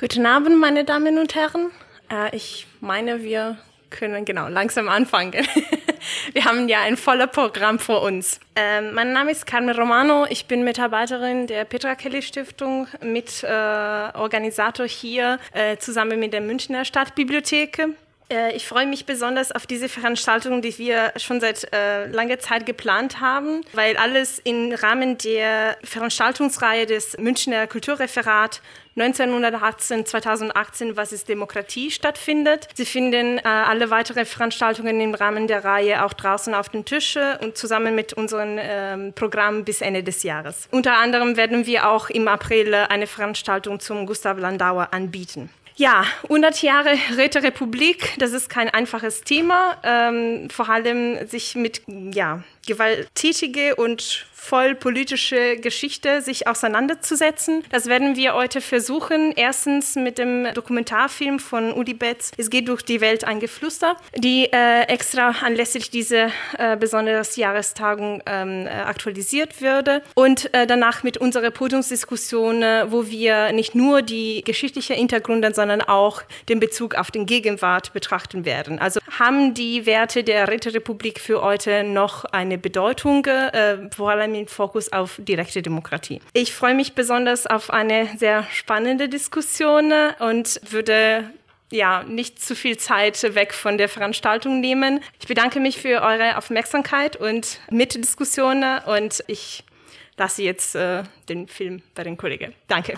Guten Abend, meine Damen und Herren. Äh, ich meine, wir können genau langsam anfangen. wir haben ja ein voller Programm vor uns. Ähm, mein Name ist Carmen Romano. Ich bin Mitarbeiterin der Petra Kelly Stiftung, Mitorganisator äh, hier äh, zusammen mit der Münchner Stadtbibliothek. Äh, ich freue mich besonders auf diese Veranstaltung, die wir schon seit äh, langer Zeit geplant haben, weil alles im Rahmen der Veranstaltungsreihe des Münchner Kulturreferat 1918, 2018, was ist Demokratie stattfindet. Sie finden äh, alle weitere Veranstaltungen im Rahmen der Reihe auch draußen auf den Tischen und zusammen mit unserem ähm, Programm bis Ende des Jahres. Unter anderem werden wir auch im April eine Veranstaltung zum Gustav Landauer anbieten. Ja, 100 Jahre Räterepublik, das ist kein einfaches Thema, ähm, vor allem sich mit ja, gewalttätige und voll politische Geschichte sich auseinanderzusetzen. Das werden wir heute versuchen. Erstens mit dem Dokumentarfilm von Udi Betz, Es geht durch die Welt ein Geflüster, die äh, extra anlässlich dieser äh, besonderen Jahrestagung ähm, äh, aktualisiert würde. Und äh, danach mit unserer Podiumsdiskussion, äh, wo wir nicht nur die geschichtliche Hintergründe, sondern auch den Bezug auf den Gegenwart betrachten werden. Also haben die Werte der Räterepublik für heute noch eine Bedeutung, äh, vor allem mit Fokus auf direkte Demokratie. Ich freue mich besonders auf eine sehr spannende Diskussion und würde ja, nicht zu viel Zeit weg von der Veranstaltung nehmen. Ich bedanke mich für eure Aufmerksamkeit und Mitdiskussion und ich lasse jetzt äh, den Film bei den Kollegen. Danke.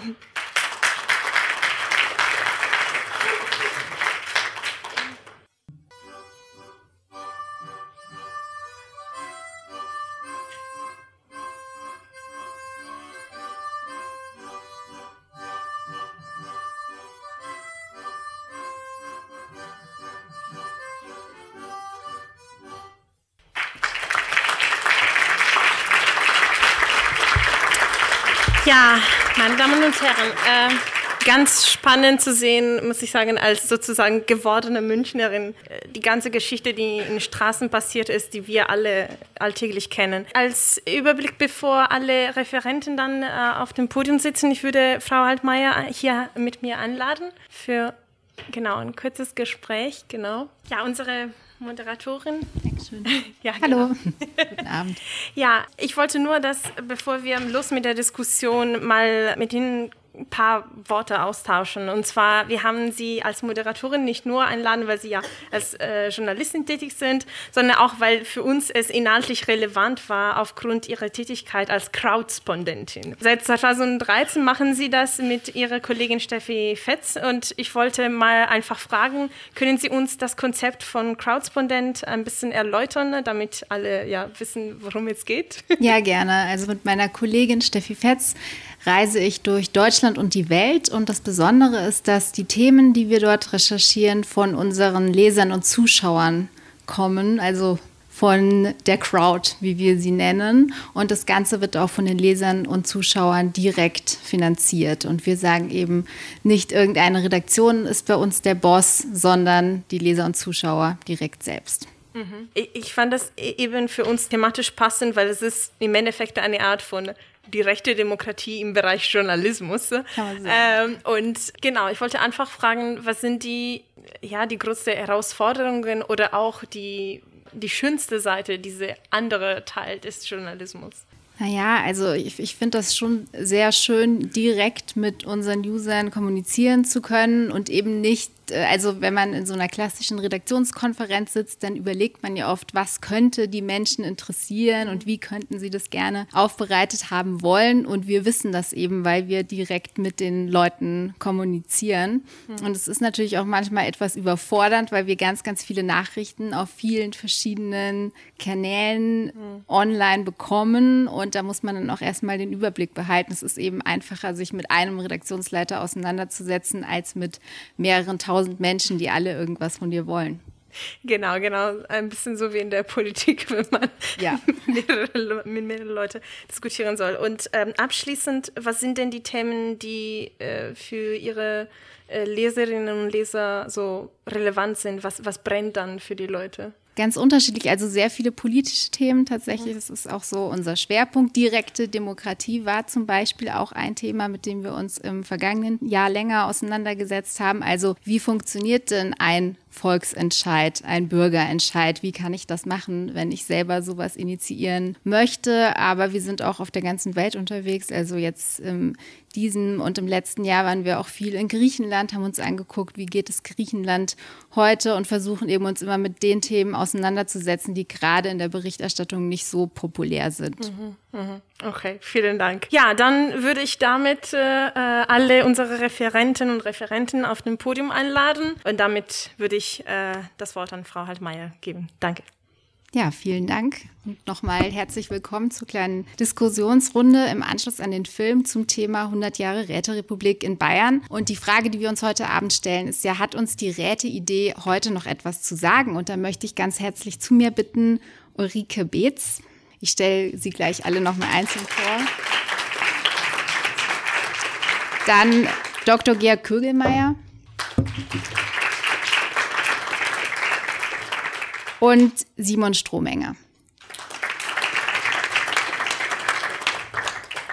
Ja, meine Damen und Herren, äh, ganz spannend zu sehen, muss ich sagen, als sozusagen gewordene Münchnerin, äh, die ganze Geschichte, die in Straßen passiert ist, die wir alle alltäglich kennen. Als Überblick, bevor alle Referenten dann äh, auf dem Podium sitzen, ich würde Frau Altmaier hier mit mir anladen für genau ein kurzes Gespräch. Genau. Ja, unsere Moderatorin. Dankeschön. Ja, Hallo. Genau. Guten Abend. Ja, ich wollte nur, dass, bevor wir los mit der Diskussion mal mit Ihnen ein paar Worte austauschen. Und zwar, wir haben Sie als Moderatorin nicht nur einladen, weil Sie ja als äh, Journalistin tätig sind, sondern auch, weil für uns es inhaltlich relevant war aufgrund Ihrer Tätigkeit als Crowdspondentin. Seit 2013 machen Sie das mit Ihrer Kollegin Steffi Fetz und ich wollte mal einfach fragen, können Sie uns das Konzept von Crowdspondent ein bisschen erläutern, damit alle ja wissen, worum es geht? Ja, gerne. Also mit meiner Kollegin Steffi Fetz reise ich durch Deutschland und die Welt. Und das Besondere ist, dass die Themen, die wir dort recherchieren, von unseren Lesern und Zuschauern kommen. Also von der Crowd, wie wir sie nennen. Und das Ganze wird auch von den Lesern und Zuschauern direkt finanziert. Und wir sagen eben, nicht irgendeine Redaktion ist bei uns der Boss, sondern die Leser und Zuschauer direkt selbst. Mhm. Ich fand das e-, eben für uns thematisch passend, weil es ist im Endeffekt eine Art von die rechte Demokratie im Bereich Journalismus. Ähm, und genau, ich wollte einfach fragen, was sind die, ja, die größten Herausforderungen oder auch die, die schönste Seite, diese andere Teil des Journalismus? Naja, also ich, ich finde das schon sehr schön, direkt mit unseren Usern kommunizieren zu können und eben nicht äh, also wenn man in so einer klassischen Redaktionskonferenz sitzt, dann überlegt man ja oft, was könnte die Menschen interessieren und wie könnten sie das gerne aufbereitet haben wollen. Und wir wissen das eben, weil wir direkt mit den Leuten kommunizieren. Mhm. Und es ist natürlich auch manchmal etwas überfordernd, weil wir ganz, ganz viele Nachrichten auf vielen verschiedenen Kanälen mhm. online bekommen. Und da muss man dann auch erstmal den Überblick behalten. Es ist eben einfacher, sich mit einem Redaktionsleiter auseinanderzusetzen, als mit mehreren tausend tausend Menschen, die alle irgendwas von dir wollen. Genau, genau. Ein bisschen so wie in der Politik, wenn man ja. mehrere, mit mehreren Leuten diskutieren soll. Und ähm, abschließend, was sind denn die Themen, die äh, für Ihre äh, Leserinnen und Leser so relevant sind? Was, was brennt dann für die Leute? Ganz unterschiedlich, also sehr viele politische Themen tatsächlich. Das ist auch so unser Schwerpunkt. Direkte Demokratie war zum Beispiel auch ein Thema, mit dem wir uns im vergangenen Jahr länger auseinandergesetzt haben. Also wie funktioniert denn ein Volksentscheid, ein Bürgerentscheid. Wie kann ich das machen, wenn ich selber sowas initiieren möchte? Aber wir sind auch auf der ganzen Welt unterwegs. Also jetzt im diesem und im letzten Jahr waren wir auch viel in Griechenland, haben uns angeguckt, wie geht es Griechenland heute und versuchen eben uns immer mit den Themen auseinanderzusetzen, die gerade in der Berichterstattung nicht so populär sind. Mhm, mh. Okay, vielen Dank. Ja, dann würde ich damit äh, alle unsere Referenten und Referenten auf dem Podium einladen und damit würde ich äh, das Wort an Frau Haltmeier geben. Danke. Ja, vielen Dank und nochmal herzlich willkommen zur kleinen Diskussionsrunde im Anschluss an den Film zum Thema 100 Jahre Räterepublik in Bayern. Und die Frage, die wir uns heute Abend stellen, ist ja, hat uns die Räteidee heute noch etwas zu sagen? Und da möchte ich ganz herzlich zu mir bitten, Ulrike Beetz. Ich stelle sie gleich alle nochmal einzeln vor. Dann Dr. Georg Kögelmeier und Simon Strohmenger.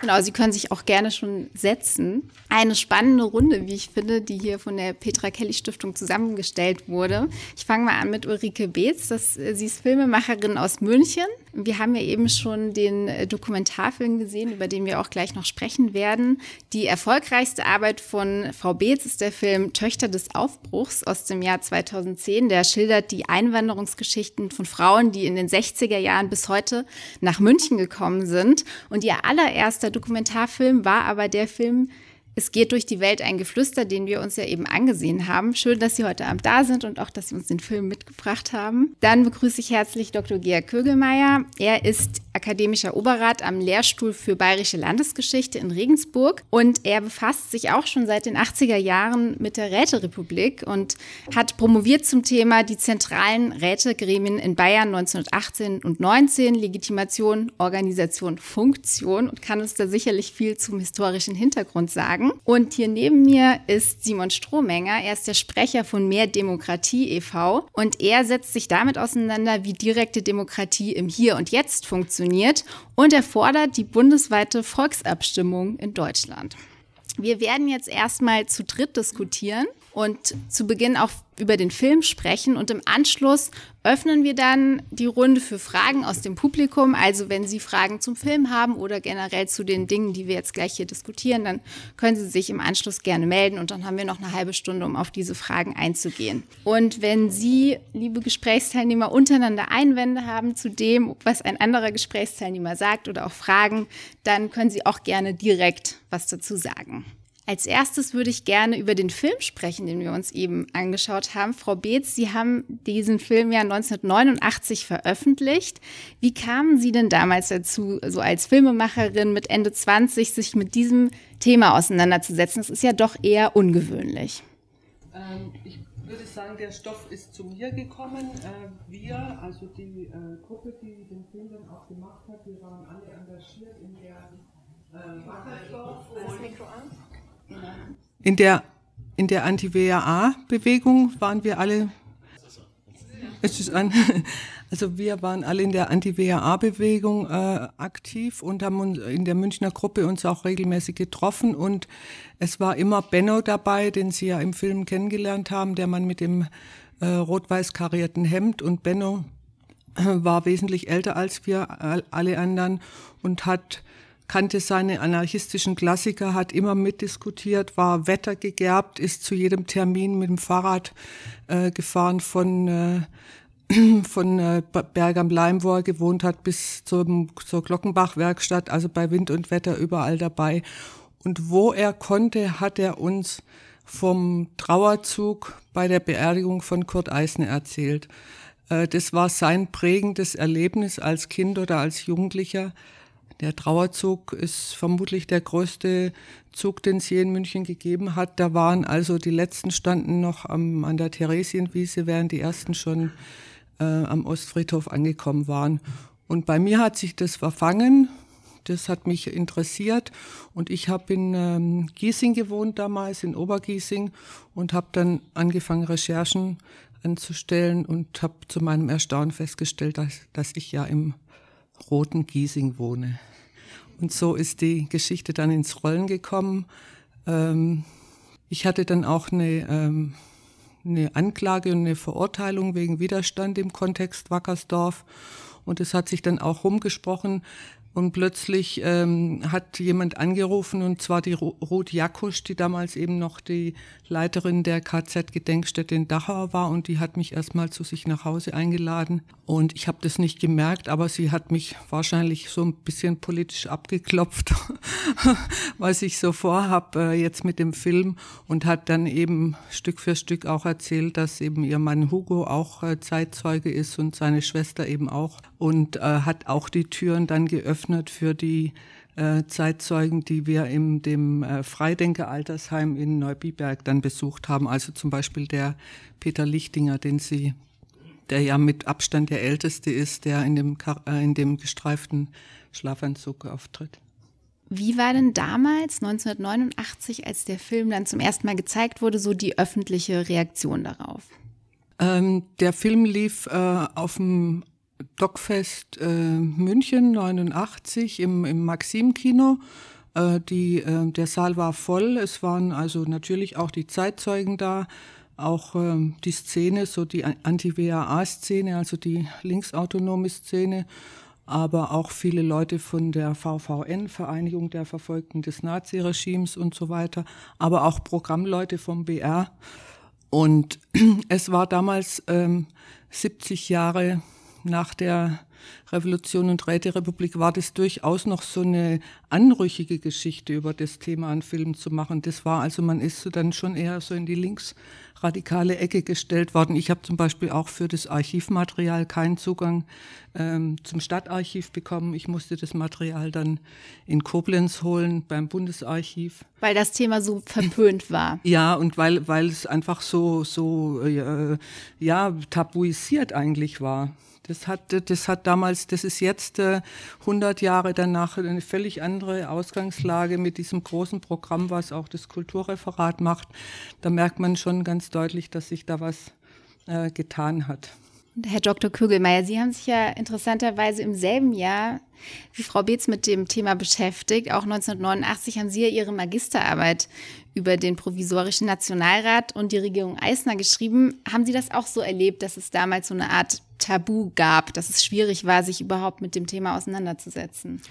Genau, Sie können sich auch gerne schon setzen. Eine spannende Runde, wie ich finde, die hier von der Petra Kelly Stiftung zusammengestellt wurde. Ich fange mal an mit Ulrike Beetz. Das, sie ist Filmemacherin aus München. Wir haben ja eben schon den äh, Dokumentarfilm gesehen, über den wir auch gleich noch sprechen werden. Die erfolgreichste Arbeit von Frau Beetz ist der Film Töchter des Aufbruchs aus dem Jahr 2010. Der schildert die Einwanderungsgeschichten von Frauen, die in den 60er Jahren bis heute nach München gekommen sind. Und ihr allererster Dokumentarfilm war aber der Film es geht durch die Welt ein Geflüster, den wir uns ja eben angesehen haben. Schön, dass Sie heute Abend da sind und auch, dass Sie uns den Film mitgebracht haben. Dann begrüße ich herzlich Dr. Georg Kögelmeier. Er ist akademischer Oberrat am Lehrstuhl für Bayerische Landesgeschichte in Regensburg und er befasst sich auch schon seit den 80er Jahren mit der Räterepublik und hat promoviert zum Thema die zentralen Rätegremien in Bayern 1918 und 19, Legitimation, Organisation, Funktion und kann uns da sicherlich viel zum historischen Hintergrund sagen sagen. Und hier neben mir ist Simon Strohmenger. Er ist der Sprecher von Mehr Demokratie e.V. Und er setzt sich damit auseinander, wie direkte Demokratie im Hier und Jetzt funktioniert. Und er fordert die bundesweite Volksabstimmung in Deutschland. Wir werden jetzt erstmal zu dritt diskutieren und zu Beginn auch über den Film sprechen und im Anschluss öffnen wir dann die Runde für Fragen aus dem Publikum. Also wenn Sie Fragen zum Film haben oder generell zu den Dingen, die wir jetzt gleich hier diskutieren, dann können Sie sich im Anschluss gerne melden und dann haben wir noch eine halbe Stunde, um auf diese Fragen einzugehen. Und wenn Sie, liebe Gesprächsteilnehmer, untereinander Einwände haben zu dem, was ein anderer Gesprächsteilnehmer sagt oder auch Fragen, dann können Sie auch gerne direkt was dazu sagen. Als erstes würde ich gerne über den Film sprechen, den wir uns eben angeschaut haben. Frau Beetz, Sie haben diesen Film ja 1989 veröffentlicht. Wie kamen Sie denn damals dazu, so als Filmemacherin mit Ende 20, sich mit diesem Thema auseinanderzusetzen? Das ist ja doch eher ungewöhnlich. Ähm, ich würde sagen, der Stoff ist zu mir gekommen. Äh, wir, also die äh, Gruppe, die den Film dann auch gemacht hat, wir waren alle engagiert in der äh, Wasserstoff. Das Mikro an. In der, in der Anti-WAA-Bewegung waren wir alle. Es ist an, also wir waren alle in der Anti-WAA-Bewegung äh, aktiv und haben in der Münchner Gruppe uns auch regelmäßig getroffen und es war immer Benno dabei, den Sie ja im Film kennengelernt haben, der Mann mit dem äh, rot-weiß karierten Hemd und Benno äh, war wesentlich älter als wir alle anderen und hat kannte seine anarchistischen Klassiker, hat immer mitdiskutiert, war wettergegerbt, ist zu jedem Termin mit dem Fahrrad äh, gefahren von, äh, von äh, Berg am Leim, wo er gewohnt hat, bis zum, zur Glockenbach-Werkstatt, also bei Wind und Wetter überall dabei. Und wo er konnte, hat er uns vom Trauerzug bei der Beerdigung von Kurt Eisner erzählt. Äh, das war sein prägendes Erlebnis als Kind oder als Jugendlicher der Trauerzug ist vermutlich der größte Zug, den es je in München gegeben hat. Da waren also die letzten standen noch am, an der Theresienwiese, während die ersten schon äh, am Ostfriedhof angekommen waren. Und bei mir hat sich das verfangen. Das hat mich interessiert und ich habe in ähm, Giesing gewohnt damals, in Obergiesing und habe dann angefangen, Recherchen anzustellen und habe zu meinem Erstaunen festgestellt, dass, dass ich ja im roten Giesing wohne. Und so ist die Geschichte dann ins Rollen gekommen. Ähm, ich hatte dann auch eine, ähm, eine Anklage und eine Verurteilung wegen Widerstand im Kontext Wackersdorf. Und es hat sich dann auch rumgesprochen, und plötzlich ähm, hat jemand angerufen, und zwar die Ruth Jakusch, die damals eben noch die Leiterin der KZ-Gedenkstätte in Dachau war. Und die hat mich erstmal zu sich nach Hause eingeladen. Und ich habe das nicht gemerkt, aber sie hat mich wahrscheinlich so ein bisschen politisch abgeklopft, was ich so vorhab äh, jetzt mit dem Film. Und hat dann eben Stück für Stück auch erzählt, dass eben ihr Mann Hugo auch äh, Zeitzeuge ist und seine Schwester eben auch. Und äh, hat auch die Türen dann geöffnet geöffnet für die äh, Zeitzeugen, die wir in dem äh, Freidenker-Altersheim in Neubiberg dann besucht haben. Also zum Beispiel der Peter Lichtinger, den Sie, der ja mit Abstand der Älteste ist, der in dem, äh, in dem gestreiften Schlafanzug auftritt. Wie war denn damals, 1989, als der Film dann zum ersten Mal gezeigt wurde, so die öffentliche Reaktion darauf? Ähm, der Film lief äh, auf dem Dockfest äh, München 89 im, im Maxim-Kino. Äh, die, äh, der Saal war voll. Es waren also natürlich auch die Zeitzeugen da, auch äh, die Szene, so die Anti-WAA-Szene, also die linksautonome Szene, aber auch viele Leute von der VVN, Vereinigung der Verfolgten des Naziregimes und so weiter, aber auch Programmleute vom BR. Und es war damals ähm, 70 Jahre nach der Revolution und Räterepublik war das durchaus noch so eine anrüchige Geschichte über das Thema an Film zu machen. Das war also, man ist so dann schon eher so in die linksradikale Ecke gestellt worden. Ich habe zum Beispiel auch für das Archivmaterial keinen Zugang ähm, zum Stadtarchiv bekommen. Ich musste das Material dann in Koblenz holen beim Bundesarchiv. Weil das Thema so verpönt war. Ja, und weil, weil es einfach so, so äh, ja, tabuisiert eigentlich war. Das hat, das hat damals, das ist jetzt äh, 100 Jahre danach eine völlig andere Ausgangslage mit diesem großen Programm, was auch das Kulturreferat macht. Da merkt man schon ganz deutlich, dass sich da was äh, getan hat. Herr Dr. Kögelmeier, Sie haben sich ja interessanterweise im selben Jahr wie Frau Beetz mit dem Thema beschäftigt. Auch 1989 haben Sie ja Ihre Magisterarbeit über den provisorischen Nationalrat und die Regierung Eisner geschrieben. Haben Sie das auch so erlebt, dass es damals so eine Art Tabu gab, dass es schwierig war, sich überhaupt mit dem Thema auseinanderzusetzen?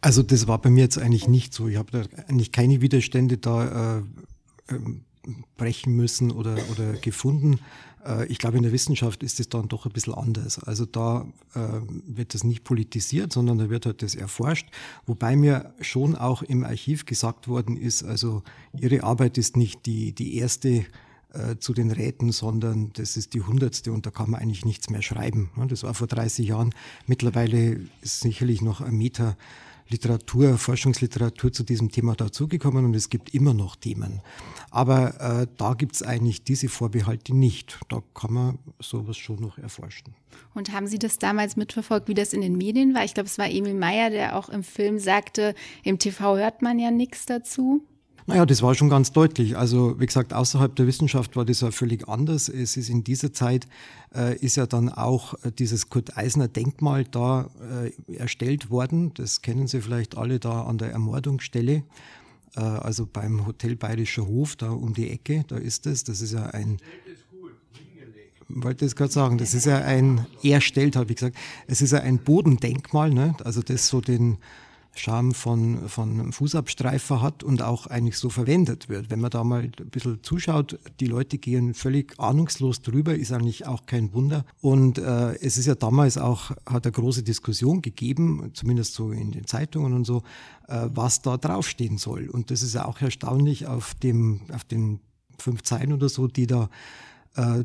Also das war bei mir jetzt eigentlich nicht so. Ich habe da eigentlich keine Widerstände da äh, ähm, brechen müssen oder, oder gefunden. Äh, ich glaube, in der Wissenschaft ist es dann doch ein bisschen anders. Also da äh, wird das nicht politisiert, sondern da wird halt das erforscht. Wobei mir schon auch im Archiv gesagt worden ist, also Ihre Arbeit ist nicht die, die erste äh, zu den Räten, sondern das ist die hundertste und da kann man eigentlich nichts mehr schreiben. Das war vor 30 Jahren. Mittlerweile ist sicherlich noch ein Meter Literatur, Forschungsliteratur zu diesem Thema dazugekommen und es gibt immer noch Themen. Aber äh, da gibt es eigentlich diese Vorbehalte nicht. Da kann man sowas schon noch erforschen. Und haben Sie das damals mitverfolgt, wie das in den Medien war? Ich glaube, es war Emil Meyer, der auch im Film sagte, im TV hört man ja nichts dazu. Naja, das war schon ganz deutlich. Also wie gesagt, außerhalb der Wissenschaft war das ja völlig anders. Es ist in dieser Zeit, äh, ist ja dann auch äh, dieses Kurt Eisner Denkmal da äh, erstellt worden. Das kennen Sie vielleicht alle da an der Ermordungsstelle. Äh, also beim Hotel Bayerischer Hof, da um die Ecke, da ist es. Das ist ja ein wollte es gerade sagen, das ist ja ein, er stellt, habe ich gesagt, es ist ja ein Bodendenkmal, ne? also das so den, Charme von, von Fußabstreifer hat und auch eigentlich so verwendet wird. Wenn man da mal ein bisschen zuschaut, die Leute gehen völlig ahnungslos drüber, ist eigentlich auch kein Wunder. Und äh, es ist ja damals auch, hat eine große Diskussion gegeben, zumindest so in den Zeitungen und so, äh, was da draufstehen soll. Und das ist ja auch erstaunlich auf dem, auf den fünf Zeilen oder so, die da äh,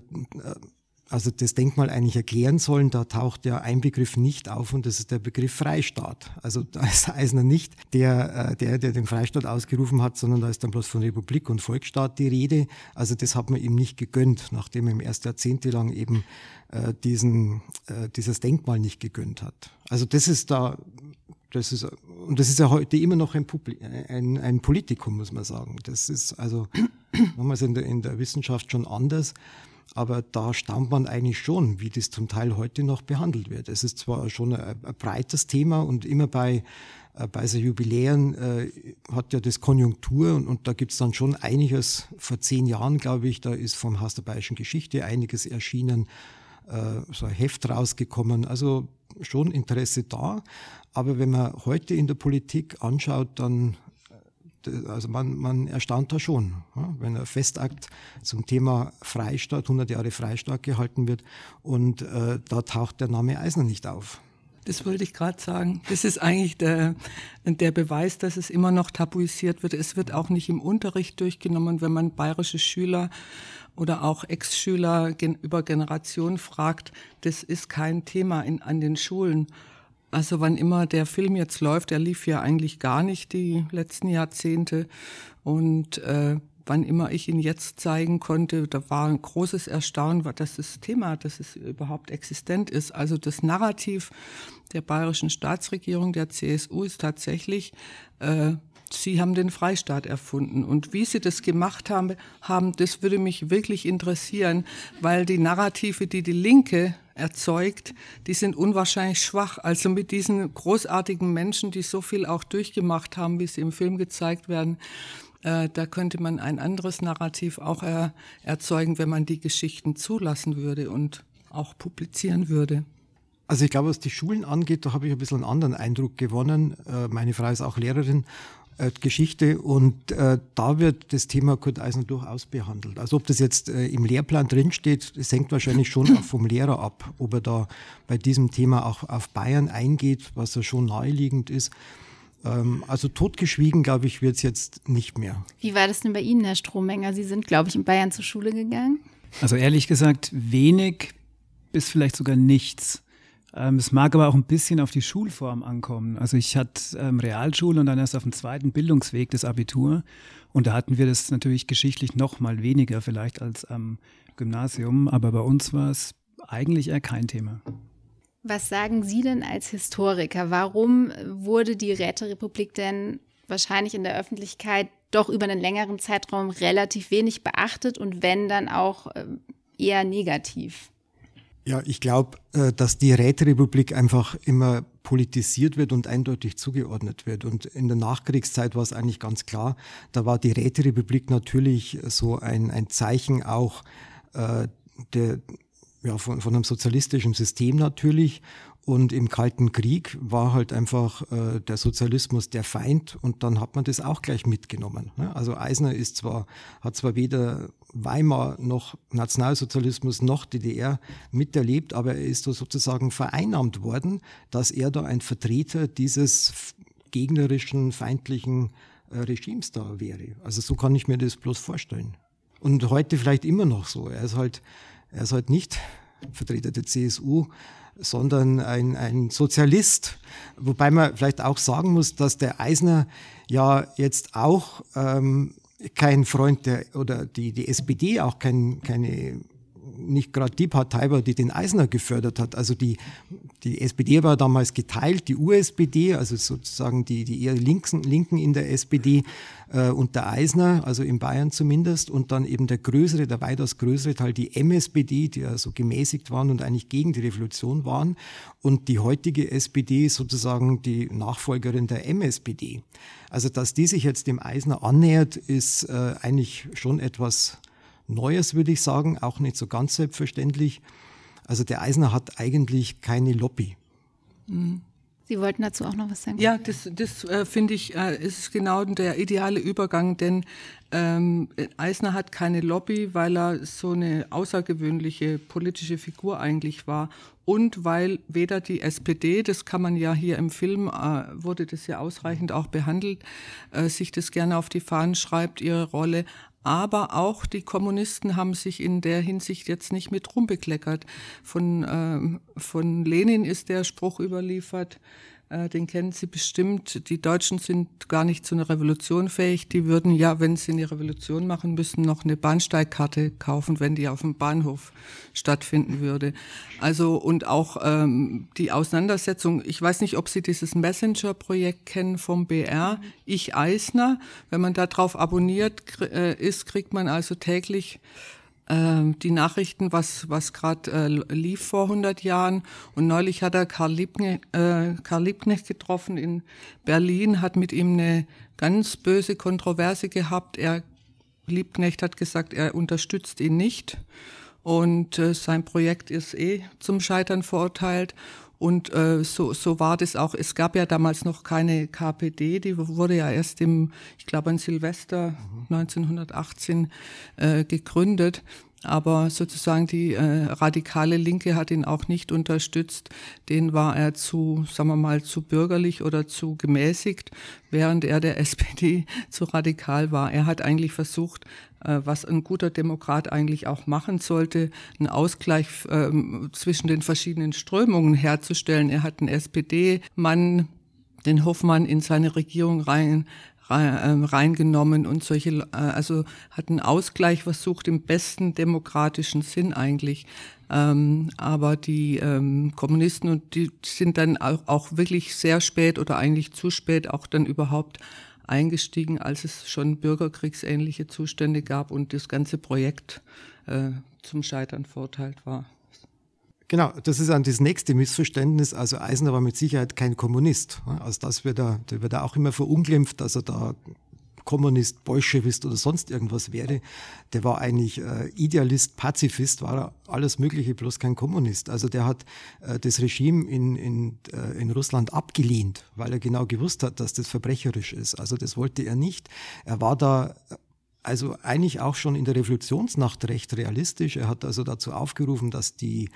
also das Denkmal eigentlich erklären sollen, da taucht ja ein Begriff nicht auf und das ist der Begriff Freistaat. Also da ist Eisner nicht der, äh, der, der den Freistaat ausgerufen hat, sondern da ist dann bloß von Republik und Volksstaat die Rede. Also das hat man ihm nicht gegönnt, nachdem er ihm erst jahrzehntelang eben äh, diesen, äh, dieses Denkmal nicht gegönnt hat. Also das ist da das ist, und das ist ja heute immer noch ein, Publi ein, ein Politikum, muss man sagen. Das ist also damals in der, in der Wissenschaft schon anders. Aber da staunt man eigentlich schon, wie das zum Teil heute noch behandelt wird. Es ist zwar schon ein, ein breites Thema und immer bei, äh, bei so Jubiläen äh, hat ja das Konjunktur und, und da gibt's dann schon einiges. Vor zehn Jahren, glaube ich, da ist vom Haus der Bayerischen Geschichte einiges erschienen, äh, so ein Heft rausgekommen. Also schon Interesse da. Aber wenn man heute in der Politik anschaut, dann also man, man erstaunt da schon, wenn ein Festakt zum Thema Freistaat, 100 Jahre Freistaat gehalten wird und äh, da taucht der Name Eisner nicht auf. Das wollte ich gerade sagen. Das ist eigentlich der, der Beweis, dass es immer noch tabuisiert wird. Es wird auch nicht im Unterricht durchgenommen, wenn man bayerische Schüler oder auch Ex-Schüler über Generationen fragt. Das ist kein Thema in, an den Schulen. Also wann immer der Film jetzt läuft, der lief ja eigentlich gar nicht die letzten Jahrzehnte. Und äh, wann immer ich ihn jetzt zeigen konnte, da war ein großes Erstaunen, dass das Thema, dass es überhaupt existent ist. Also das Narrativ der bayerischen Staatsregierung, der CSU, ist tatsächlich, äh, sie haben den Freistaat erfunden. Und wie sie das gemacht haben, haben, das würde mich wirklich interessieren, weil die Narrative, die die Linke erzeugt, die sind unwahrscheinlich schwach. Also mit diesen großartigen Menschen, die so viel auch durchgemacht haben, wie sie im Film gezeigt werden, äh, da könnte man ein anderes Narrativ auch er, erzeugen, wenn man die Geschichten zulassen würde und auch publizieren würde. Also ich glaube, was die Schulen angeht, da habe ich ein bisschen einen anderen Eindruck gewonnen. Äh, meine Frau ist auch Lehrerin äh, Geschichte und äh, da wird das Thema Kurt Eisner durchaus behandelt. Also ob das jetzt äh, im Lehrplan drinsteht, das hängt wahrscheinlich schon auch vom Lehrer ab, ob er da bei diesem Thema auch auf Bayern eingeht, was ja schon naheliegend ist. Ähm, also totgeschwiegen, glaube ich, wird es jetzt nicht mehr. Wie war das denn bei Ihnen, Herr Strohmenger? Sie sind, glaube ich, in Bayern zur Schule gegangen. Also ehrlich gesagt, wenig bis vielleicht sogar nichts. Ähm, es mag aber auch ein bisschen auf die Schulform ankommen. Also ich hatte ähm, Realschule und dann erst auf dem zweiten Bildungsweg das Abitur. Und da hatten wir das natürlich geschichtlich noch mal weniger vielleicht als am Gymnasium. Aber bei uns war es eigentlich eher kein Thema. Was sagen Sie denn als Historiker? Warum wurde die Räterepublik denn wahrscheinlich in der Öffentlichkeit doch über einen längeren Zeitraum relativ wenig beachtet und wenn dann auch ähm, eher negativ? Ja, ich glaube, äh, dass die Räterepublik einfach immer politisiert wird und eindeutig zugeordnet wird. Und in der Nachkriegszeit war es eigentlich ganz klar, da war die Räterepublik natürlich so ein, ein Zeichen auch äh, der, ja, von, von einem sozialistischen System natürlich und im Kalten Krieg war halt einfach äh, der Sozialismus der Feind und dann hat man das auch gleich mitgenommen. Ne? Also Eisner ist zwar, hat zwar weder Weimar noch Nationalsozialismus noch DDR miterlebt, aber er ist so sozusagen vereinnahmt worden, dass er da ein Vertreter dieses gegnerischen, feindlichen äh, Regimes da wäre. Also so kann ich mir das bloß vorstellen. Und heute vielleicht immer noch so. Er ist halt, er ist halt nicht Vertreter der CSU, sondern ein, ein Sozialist. Wobei man vielleicht auch sagen muss, dass der Eisner ja jetzt auch ähm, kein Freund der, oder die, die SPD auch kein, keine nicht gerade die Partei war, die den Eisner gefördert hat. Also die, die SPD war damals geteilt, die USPD, also sozusagen die, die eher Linken, Linken in der SPD äh, und der Eisner, also in Bayern zumindest, und dann eben der größere, der weitaus größere Teil, die MSPD, die ja so gemäßigt waren und eigentlich gegen die Revolution waren. Und die heutige SPD sozusagen die Nachfolgerin der MSPD. Also dass die sich jetzt dem Eisner annähert, ist äh, eigentlich schon etwas Neues, würde ich sagen, auch nicht so ganz selbstverständlich. Also der Eisner hat eigentlich keine Lobby. Mhm. Sie wollten dazu auch noch was sagen? Ja, das, das äh, finde ich, äh, ist genau der ideale Übergang, denn ähm, Eisner hat keine Lobby, weil er so eine außergewöhnliche politische Figur eigentlich war und weil weder die SPD, das kann man ja hier im Film, äh, wurde das ja ausreichend auch behandelt, äh, sich das gerne auf die Fahnen schreibt, ihre Rolle, aber auch die Kommunisten haben sich in der Hinsicht jetzt nicht mit rumbekleckert. Von, äh, von Lenin ist der Spruch überliefert, den kennen Sie bestimmt. Die Deutschen sind gar nicht zu einer Revolution fähig. Die würden ja, wenn sie eine Revolution machen müssen, noch eine Bahnsteigkarte kaufen, wenn die auf dem Bahnhof stattfinden würde. Also und auch ähm, die Auseinandersetzung. Ich weiß nicht, ob Sie dieses Messenger-Projekt kennen vom BR. Ich Eisner. Wenn man da drauf abonniert äh, ist, kriegt man also täglich die Nachrichten, was, was gerade äh, lief vor 100 Jahren. Und neulich hat er Karl Liebknecht, äh, Karl Liebknecht getroffen in Berlin, hat mit ihm eine ganz böse Kontroverse gehabt. Er, Liebknecht hat gesagt, er unterstützt ihn nicht. Und äh, sein Projekt ist eh zum Scheitern verurteilt. Und äh, so, so war das auch. Es gab ja damals noch keine KPD, die wurde ja erst im, ich glaube, an Silvester mhm. 1918 äh, gegründet. Aber sozusagen die äh, radikale Linke hat ihn auch nicht unterstützt. Den war er zu, sagen wir mal, zu bürgerlich oder zu gemäßigt, während er der SPD zu radikal war. Er hat eigentlich versucht, was ein guter Demokrat eigentlich auch machen sollte, einen Ausgleich ähm, zwischen den verschiedenen Strömungen herzustellen. Er hat einen SPD-Mann, den Hoffmann, in seine Regierung rein ähm, reingenommen und solche, äh, also hat einen Ausgleich versucht im besten demokratischen Sinn eigentlich. Ähm, aber die ähm, Kommunisten und die sind dann auch, auch wirklich sehr spät oder eigentlich zu spät auch dann überhaupt eingestiegen, als es schon bürgerkriegsähnliche Zustände gab und das ganze Projekt äh, zum Scheitern verurteilt war. Genau, das ist dann das nächste Missverständnis. Also Eisner war mit Sicherheit kein Kommunist. Also das wird er, der wird er auch immer verunglimpft, dass er da Kommunist, Bolschewist oder sonst irgendwas wäre. Der war eigentlich äh, Idealist, Pazifist, war alles Mögliche, bloß kein Kommunist. Also der hat äh, das Regime in, in, äh, in Russland abgelehnt, weil er genau gewusst hat, dass das verbrecherisch ist. Also das wollte er nicht. Er war da also eigentlich auch schon in der Revolutionsnacht recht realistisch. Er hat also dazu aufgerufen, dass die äh,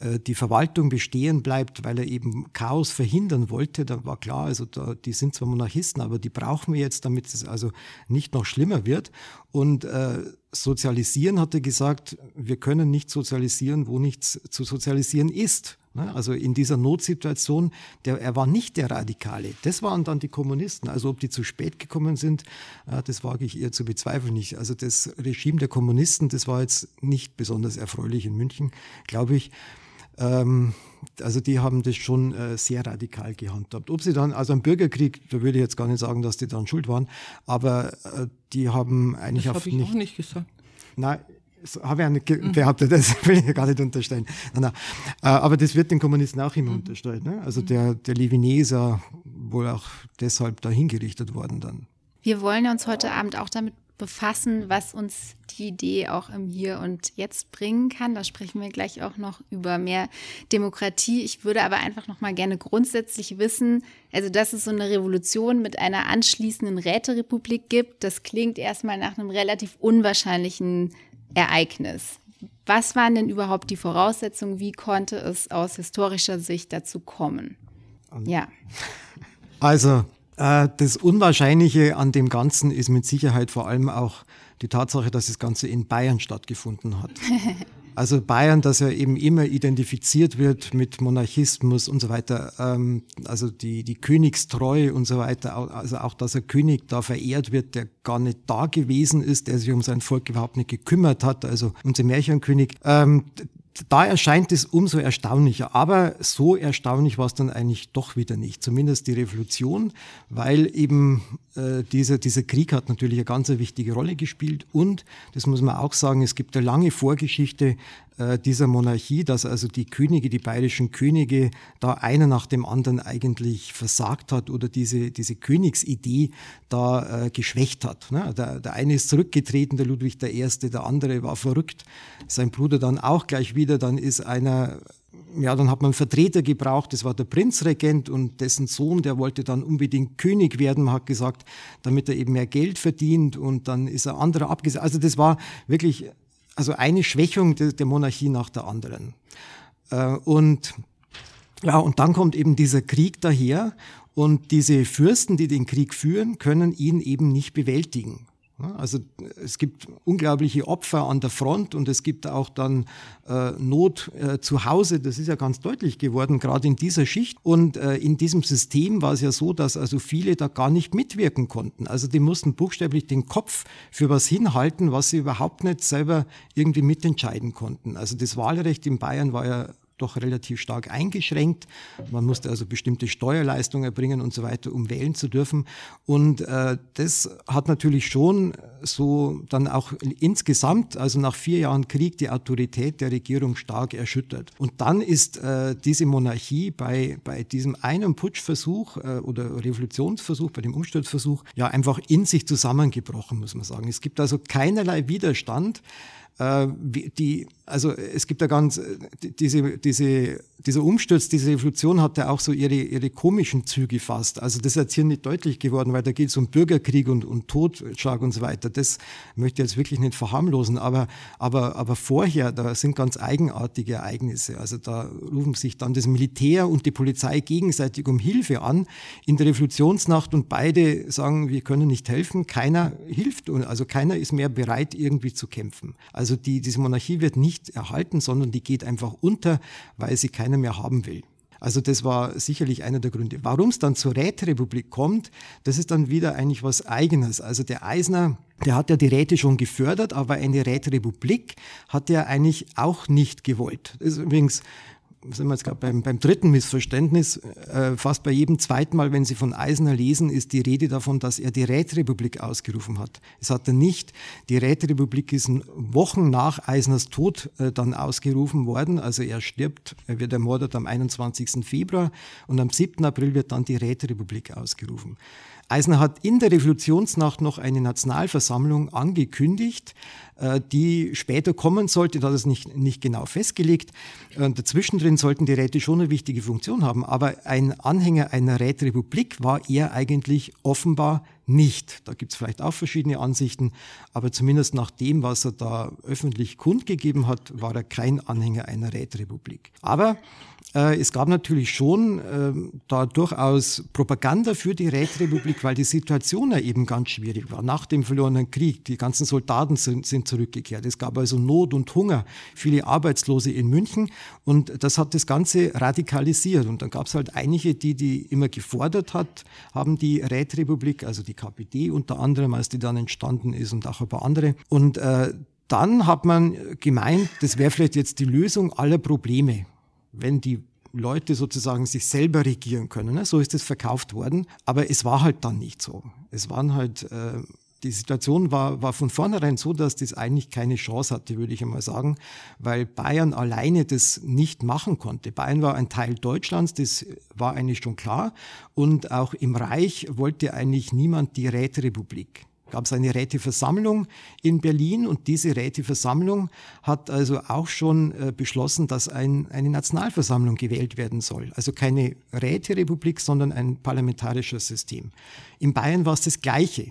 die Verwaltung bestehen bleibt, weil er eben Chaos verhindern wollte. Da war klar, also da, die sind zwar Monarchisten, aber die brauchen wir jetzt, damit es also nicht noch schlimmer wird. Und äh, sozialisieren hat er gesagt, wir können nicht sozialisieren, wo nichts zu sozialisieren ist. Ne? Also in dieser Notsituation, der, er war nicht der Radikale. Das waren dann die Kommunisten. Also ob die zu spät gekommen sind, äh, das wage ich eher zu bezweifeln. Nicht. Also das Regime der Kommunisten, das war jetzt nicht besonders erfreulich in München, glaube ich. Ähm, also die haben das schon äh, sehr radikal gehandhabt. Ob sie dann, also am Bürgerkrieg, da würde ich jetzt gar nicht sagen, dass die dann schuld waren, aber äh, die haben eigentlich das auf ich nicht, auch nicht gesagt. Nein, so habe ich nicht mhm. behauptet, das will ich gar nicht unterstellen. Nein, nein. Äh, aber das wird den Kommunisten auch immer mhm. unterstellt. Ne? Also mhm. der, der Leviné ist ja wohl auch deshalb da hingerichtet worden dann. Wir wollen uns heute Abend auch damit befassen, was uns die Idee auch im Hier und Jetzt bringen kann. Da sprechen wir gleich auch noch über mehr Demokratie. Ich würde aber einfach noch mal gerne grundsätzlich wissen, also dass es so eine Revolution mit einer anschließenden Räterepublik gibt, das klingt erstmal nach einem relativ unwahrscheinlichen Ereignis. Was waren denn überhaupt die Voraussetzungen? Wie konnte es aus historischer Sicht dazu kommen? Ja. Also äh, das Unwahrscheinliche an dem Ganzen ist mit Sicherheit vor allem auch die Tatsache, dass das Ganze in Bayern stattgefunden hat. Also Bayern, dass er eben immer identifiziert wird mit Monarchismus und so weiter, ähm, also die, die Königstreue und so weiter, also auch, dass er König da verehrt wird, der gar nicht da gewesen ist, der sich um sein Volk überhaupt nicht gekümmert hat, also unser Märchenkönig. Ähm, da erscheint es umso erstaunlicher. Aber so erstaunlich war es dann eigentlich doch wieder nicht. Zumindest die Revolution, weil eben äh, dieser, dieser Krieg hat natürlich eine ganz wichtige Rolle gespielt. Und, das muss man auch sagen, es gibt eine lange Vorgeschichte dieser Monarchie, dass also die Könige, die bayerischen Könige, da einer nach dem anderen eigentlich versagt hat oder diese, diese Königsidee da äh, geschwächt hat. Ne? Der, der eine ist zurückgetreten, der Ludwig I., der andere war verrückt, sein Bruder dann auch gleich wieder, dann ist einer ja, dann hat man Vertreter gebraucht, das war der Prinzregent und dessen Sohn, der wollte dann unbedingt König werden, hat gesagt, damit er eben mehr Geld verdient und dann ist ein anderer abgesetzt. Also das war wirklich also eine Schwächung de, der Monarchie nach der anderen. Äh, und ja, und dann kommt eben dieser Krieg daher und diese Fürsten, die den Krieg führen, können ihn eben nicht bewältigen. Also es gibt unglaubliche Opfer an der Front und es gibt auch dann äh, Not äh, zu Hause. Das ist ja ganz deutlich geworden, gerade in dieser Schicht. Und äh, in diesem System war es ja so, dass also viele da gar nicht mitwirken konnten. Also die mussten buchstäblich den Kopf für was hinhalten, was sie überhaupt nicht selber irgendwie mitentscheiden konnten. Also das Wahlrecht in Bayern war ja doch relativ stark eingeschränkt. Man musste also bestimmte Steuerleistungen erbringen und so weiter, um wählen zu dürfen. Und äh, das hat natürlich schon so dann auch insgesamt, also nach vier Jahren Krieg, die Autorität der Regierung stark erschüttert. Und dann ist äh, diese Monarchie bei, bei diesem einen Putschversuch äh, oder Revolutionsversuch, bei dem Umsturzversuch, ja einfach in sich zusammengebrochen, muss man sagen. Es gibt also keinerlei Widerstand. Äh, die, also es gibt da ganz, diese, diese, dieser Umsturz, diese Revolution hatte auch so ihre, ihre komischen Züge fast. Also das ist jetzt hier nicht deutlich geworden, weil da geht es um Bürgerkrieg und, und Totschlag und so weiter. Das möchte ich jetzt wirklich nicht verharmlosen, aber, aber, aber vorher, da sind ganz eigenartige Ereignisse. Also da rufen sich dann das Militär und die Polizei gegenseitig um Hilfe an in der Revolutionsnacht und beide sagen, wir können nicht helfen, keiner hilft, also keiner ist mehr bereit, irgendwie zu kämpfen. Also also die, diese Monarchie wird nicht erhalten, sondern die geht einfach unter, weil sie keiner mehr haben will. Also das war sicherlich einer der Gründe. Warum es dann zur Räterepublik kommt, das ist dann wieder eigentlich was Eigenes. Also der Eisner, der hat ja die Räte schon gefördert, aber eine Räterepublik hat er eigentlich auch nicht gewollt. Das ist übrigens sind wir jetzt gerade beim, beim dritten Missverständnis, äh, fast bei jedem zweiten Mal, wenn Sie von Eisner lesen, ist die Rede davon, dass er die Räterepublik ausgerufen hat. Es hat er nicht. Die Räterepublik ist Wochen nach Eisners Tod äh, dann ausgerufen worden. Also er stirbt, er wird ermordet am 21. Februar und am 7. April wird dann die Räterepublik ausgerufen. Eisner hat in der Revolutionsnacht noch eine Nationalversammlung angekündigt, äh, die später kommen sollte, das ist nicht, nicht genau festgelegt. Äh, dazwischen drin sollten die Räte schon eine wichtige Funktion haben, aber ein Anhänger einer Räterepublik war er eigentlich offenbar nicht. Da gibt es vielleicht auch verschiedene Ansichten, aber zumindest nach dem, was er da öffentlich kundgegeben hat, war er kein Anhänger einer Räterepublik. Aber es gab natürlich schon äh, da durchaus Propaganda für die Räterepublik, weil die Situation ja eben ganz schwierig war. Nach dem verlorenen Krieg, die ganzen Soldaten sind, sind zurückgekehrt. Es gab also Not und Hunger, viele Arbeitslose in München und das hat das Ganze radikalisiert. Und dann gab es halt einige, die die immer gefordert hat, haben die Räterepublik, also die KPD unter anderem, als die dann entstanden ist und auch ein paar andere. Und äh, dann hat man gemeint, das wäre vielleicht jetzt die Lösung aller Probleme wenn die Leute sozusagen sich selber regieren können. Ne? So ist es verkauft worden. Aber es war halt dann nicht so. Es waren halt, äh, die Situation war, war von vornherein so, dass das eigentlich keine Chance hatte, würde ich einmal sagen, weil Bayern alleine das nicht machen konnte. Bayern war ein Teil Deutschlands, das war eigentlich schon klar. Und auch im Reich wollte eigentlich niemand die Räterepublik gab es eine Räteversammlung in Berlin und diese Räteversammlung hat also auch schon äh, beschlossen, dass ein, eine Nationalversammlung gewählt werden soll. Also keine Räterepublik, sondern ein parlamentarisches System. In Bayern war es das Gleiche.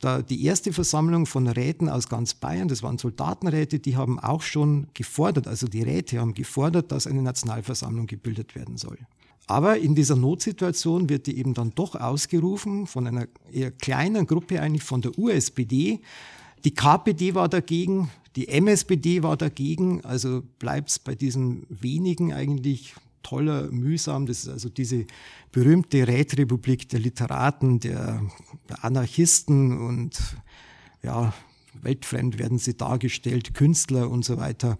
Da die erste Versammlung von Räten aus ganz Bayern, das waren Soldatenräte, die haben auch schon gefordert, also die Räte haben gefordert, dass eine Nationalversammlung gebildet werden soll. Aber in dieser Notsituation wird die eben dann doch ausgerufen von einer eher kleinen Gruppe eigentlich von der USPD. Die KPD war dagegen, die MSPD war dagegen, also bleibt es bei diesen wenigen eigentlich toller, mühsam. Das ist also diese berühmte Rätrepublik der Literaten, der, Anarchisten und ja, weltfremd werden sie dargestellt, Künstler und so weiter.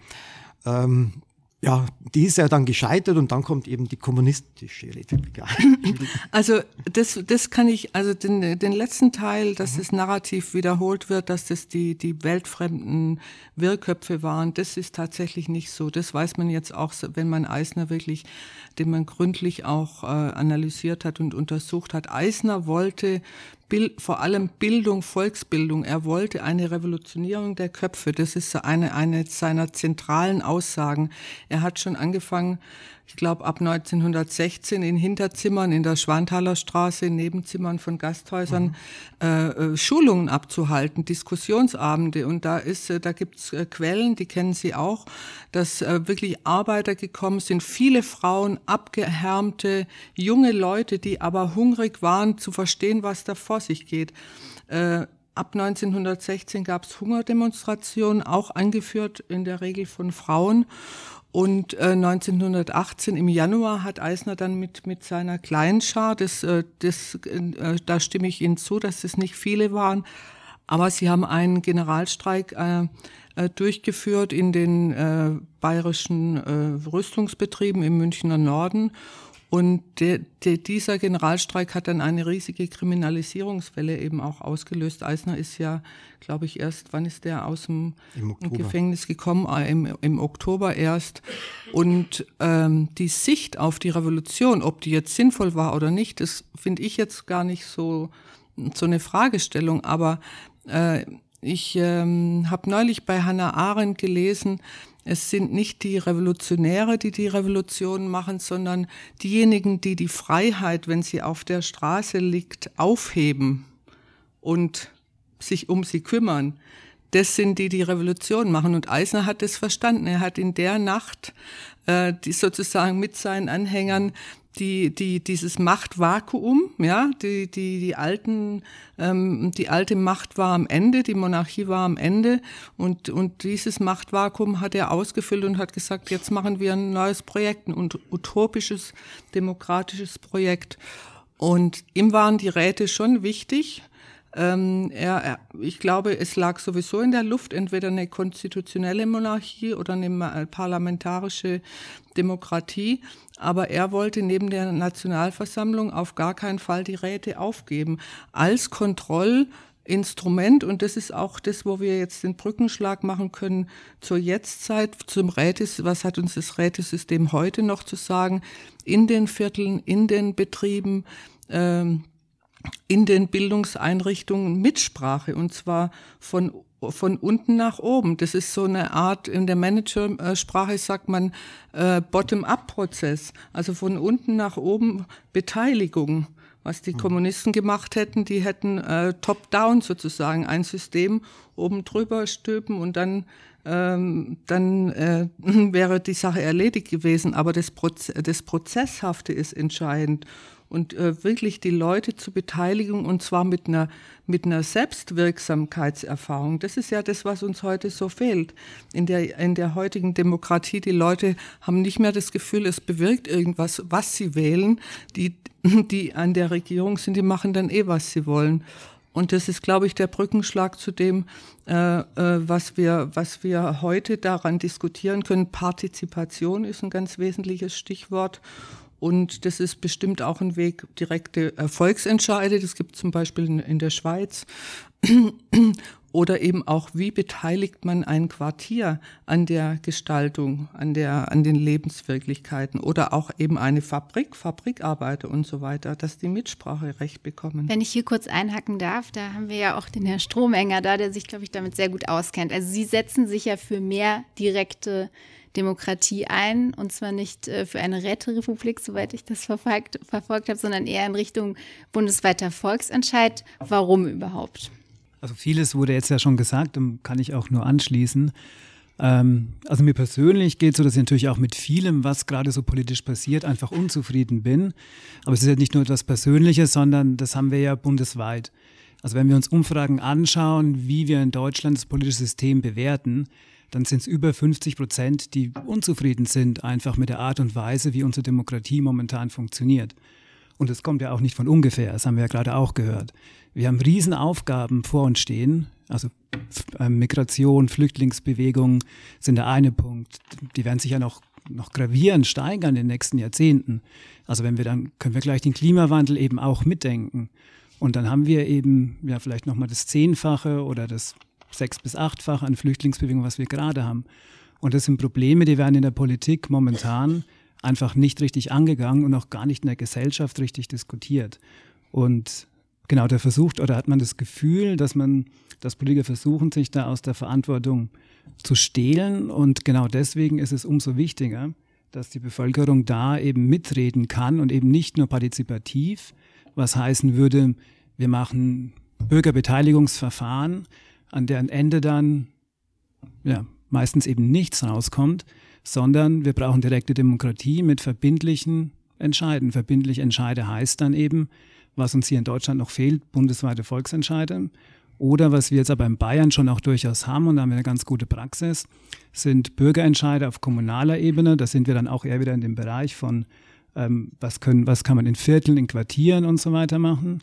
Ähm, ja, die ist ja dann gescheitert und dann kommt eben die kommunistische Republik. Also das, das kann ich, also den, den letzten Teil, dass mhm. das Narrativ wiederholt wird, dass das die, die weltfremden Wirrköpfe waren, das ist tatsächlich nicht so. Das weiß man jetzt auch, wenn man Eisner wirklich, den man gründlich auch äh, analysiert hat und untersucht hat. Eisner wollte Bild, vor allem Bildung, Volksbildung. Er wollte eine Revolutionierung der Köpfe. Das ist eine, eine seiner zentralen Aussagen. Er hat schon angefangen, ich glaube ab 1916 in Hinterzimmern in der Schwanthaler Straße, in Nebenzimmern von Gasthäusern mhm. äh, Schulungen abzuhalten, Diskussionsabende. Und da ist, äh, da gibt's äh, Quellen, die kennen Sie auch, dass äh, wirklich Arbeiter gekommen sind, viele Frauen, abgehärmte junge Leute, die aber hungrig waren zu verstehen, was da vor sich geht. Äh, ab 1916 gab es Hungerdemonstrationen, auch angeführt in der Regel von Frauen. Und äh, 1918 im Januar hat Eisner dann mit, mit seiner kleinen Schar, das, äh, das, äh, da stimme ich Ihnen zu, dass es nicht viele waren, aber sie haben einen Generalstreik äh, äh, durchgeführt in den äh, bayerischen äh, Rüstungsbetrieben im Münchner Norden und der, der, dieser Generalstreik hat dann eine riesige Kriminalisierungswelle eben auch ausgelöst. Eisner ist ja, glaube ich, erst, wann ist der aus dem Gefängnis gekommen? Ah, Im, Im Oktober erst. Und ähm, die Sicht auf die Revolution, ob die jetzt sinnvoll war oder nicht, das finde ich jetzt gar nicht so, so eine Fragestellung. Aber äh, ich ähm, habe neulich bei Hannah Arendt gelesen, es sind nicht die Revolutionäre, die die Revolution machen, sondern diejenigen, die die Freiheit, wenn sie auf der Straße liegt, aufheben und sich um sie kümmern. Das sind die, die Revolution machen. Und Eisner hat das verstanden. Er hat in der Nacht äh, die sozusagen mit seinen Anhängern die, die, dieses Machtvakuum, ja, die, die, die alten, ähm, die alte Macht war am Ende, die Monarchie war am Ende und, und dieses Machtvakuum hat er ausgefüllt und hat gesagt, jetzt machen wir ein neues Projekt, ein utopisches, demokratisches Projekt. Und ihm waren die Räte schon wichtig, ähm, er, ich glaube, es lag sowieso in der Luft, entweder eine konstitutionelle Monarchie oder eine parlamentarische Demokratie. Aber er wollte neben der Nationalversammlung auf gar keinen Fall die Räte aufgeben als Kontrollinstrument. Und das ist auch das, wo wir jetzt den Brückenschlag machen können zur Jetztzeit, zum Rätes, was hat uns das Rätesystem heute noch zu sagen, in den Vierteln, in den Betrieben, ähm, in den Bildungseinrichtungen Mitsprache und zwar von von unten nach oben. Das ist so eine Art, in der Managersprache sagt man äh, Bottom-up-Prozess, also von unten nach oben Beteiligung. Was die mhm. Kommunisten gemacht hätten, die hätten äh, top-down sozusagen ein System oben drüber stülpen und dann ähm, dann äh, wäre die Sache erledigt gewesen. Aber das, Proze das Prozesshafte ist entscheidend und äh, wirklich die Leute zur Beteiligung und zwar mit einer, mit einer Selbstwirksamkeitserfahrung. Das ist ja das, was uns heute so fehlt. In der, in der heutigen Demokratie, die Leute haben nicht mehr das Gefühl, es bewirkt irgendwas, was sie wählen. Die, die an der Regierung sind, die machen dann eh, was sie wollen. Und das ist, glaube ich, der Brückenschlag zu dem, äh, äh, was, wir, was wir heute daran diskutieren können. Partizipation ist ein ganz wesentliches Stichwort. Und das ist bestimmt auch ein Weg, direkte Erfolgsentscheide. Das gibt es zum Beispiel in, der Schweiz. Oder eben auch, wie beteiligt man ein Quartier an der Gestaltung, an, der, an den Lebenswirklichkeiten oder auch eben eine Fabrik, Fabrikarbeiter und so weiter, dass die Mitspracherecht bekommen. Wenn ich hier kurz einhacken darf, da haben wir ja auch den Herrn Stromenger da, der sich, glaube ich, damit sehr gut auskennt. Also Sie setzen sich ja für mehr direkte Demokratie ein und zwar nicht äh, für eine Räterepublik, soweit ich das verfolgt, verfolgt habe, sondern eher in Richtung bundesweiter Volksentscheid. Warum überhaupt? Also vieles wurde jetzt ja schon gesagt und kann ich auch nur anschließen. Ähm, also mir persönlich geht es so, dass ich natürlich auch mit vielem, was gerade so politisch passiert, einfach unzufrieden bin. Aber es ist ja nicht nur etwas Persönliches, sondern das haben wir ja bundesweit. Also wenn wir uns Umfragen anschauen, wie wir in Deutschland das politische System bewerten, dann sind es über 50 Prozent, die unzufrieden sind einfach mit der Art und Weise, wie unsere Demokratie momentan funktioniert. Und das kommt ja auch nicht von ungefähr, das haben wir ja gerade auch gehört. Wir haben Riesenaufgaben vor uns stehen, also äh, Migration, Flüchtlingsbewegung sind der eine Punkt. Die werden sich ja noch, noch gravierend steigern in den nächsten Jahrzehnten. Also wenn wir dann, können wir gleich den Klimawandel eben auch mitdenken. Und dann haben wir eben ja vielleicht nochmal das Zehnfache oder das sechs- bis achtfach an Flüchtlingsbewegungen, was wir gerade haben. Und das sind Probleme, die werden in der Politik momentan einfach nicht richtig angegangen und auch gar nicht in der Gesellschaft richtig diskutiert. Und genau, der versucht oder hat man das Gefühl, dass man, dass Politiker versuchen, sich da aus der Verantwortung zu stehlen. Und genau deswegen ist es umso wichtiger, dass die Bevölkerung da eben mitreden kann und eben nicht nur partizipativ, was heißen würde, wir machen Bürgerbeteiligungsverfahren, an deren Ende dann ja, meistens eben nichts rauskommt, sondern wir brauchen direkte Demokratie mit verbindlichen Entscheiden. Verbindlich Entscheide heißt dann eben, was uns hier in Deutschland noch fehlt, bundesweite Volksentscheide. Oder was wir jetzt aber in Bayern schon auch durchaus haben, und da haben wir eine ganz gute Praxis, sind Bürgerentscheide auf kommunaler Ebene. Da sind wir dann auch eher wieder in dem Bereich von, ähm, was, können, was kann man in Vierteln, in Quartieren und so weiter machen.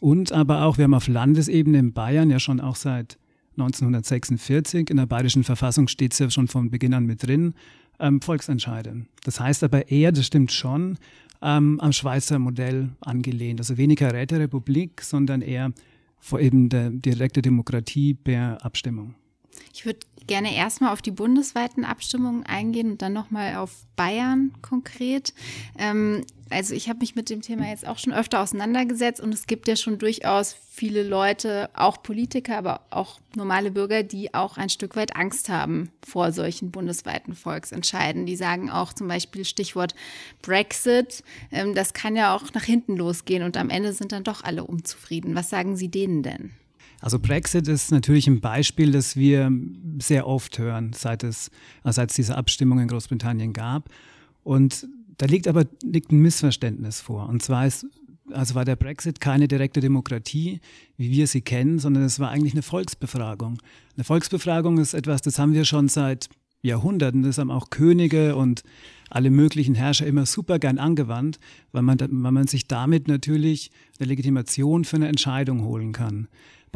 Und aber auch, wir haben auf Landesebene in Bayern ja schon auch seit 1946, in der bayerischen Verfassung steht es ja schon von Beginn an mit drin, ähm, Volksentscheide. Das heißt aber eher, das stimmt schon, ähm, am Schweizer Modell angelehnt. Also weniger Räterepublik, sondern eher vor eben der direkte Demokratie per Abstimmung. Ich würde gerne erstmal auf die bundesweiten Abstimmungen eingehen und dann nochmal auf Bayern konkret. Ähm, also ich habe mich mit dem Thema jetzt auch schon öfter auseinandergesetzt und es gibt ja schon durchaus viele Leute, auch Politiker, aber auch normale Bürger, die auch ein Stück weit Angst haben vor solchen bundesweiten Volksentscheiden. Die sagen auch zum Beispiel Stichwort Brexit, ähm, das kann ja auch nach hinten losgehen und am Ende sind dann doch alle unzufrieden. Was sagen Sie denen denn? Also Brexit ist natürlich ein Beispiel, das wir sehr oft hören, seit es, also seit es diese Abstimmung in Großbritannien gab. Und da liegt aber liegt ein Missverständnis vor. Und zwar ist, also war der Brexit keine direkte Demokratie, wie wir sie kennen, sondern es war eigentlich eine Volksbefragung. Eine Volksbefragung ist etwas, das haben wir schon seit Jahrhunderten. Das haben auch Könige und alle möglichen Herrscher immer super gern angewandt, weil man, weil man sich damit natürlich eine Legitimation für eine Entscheidung holen kann.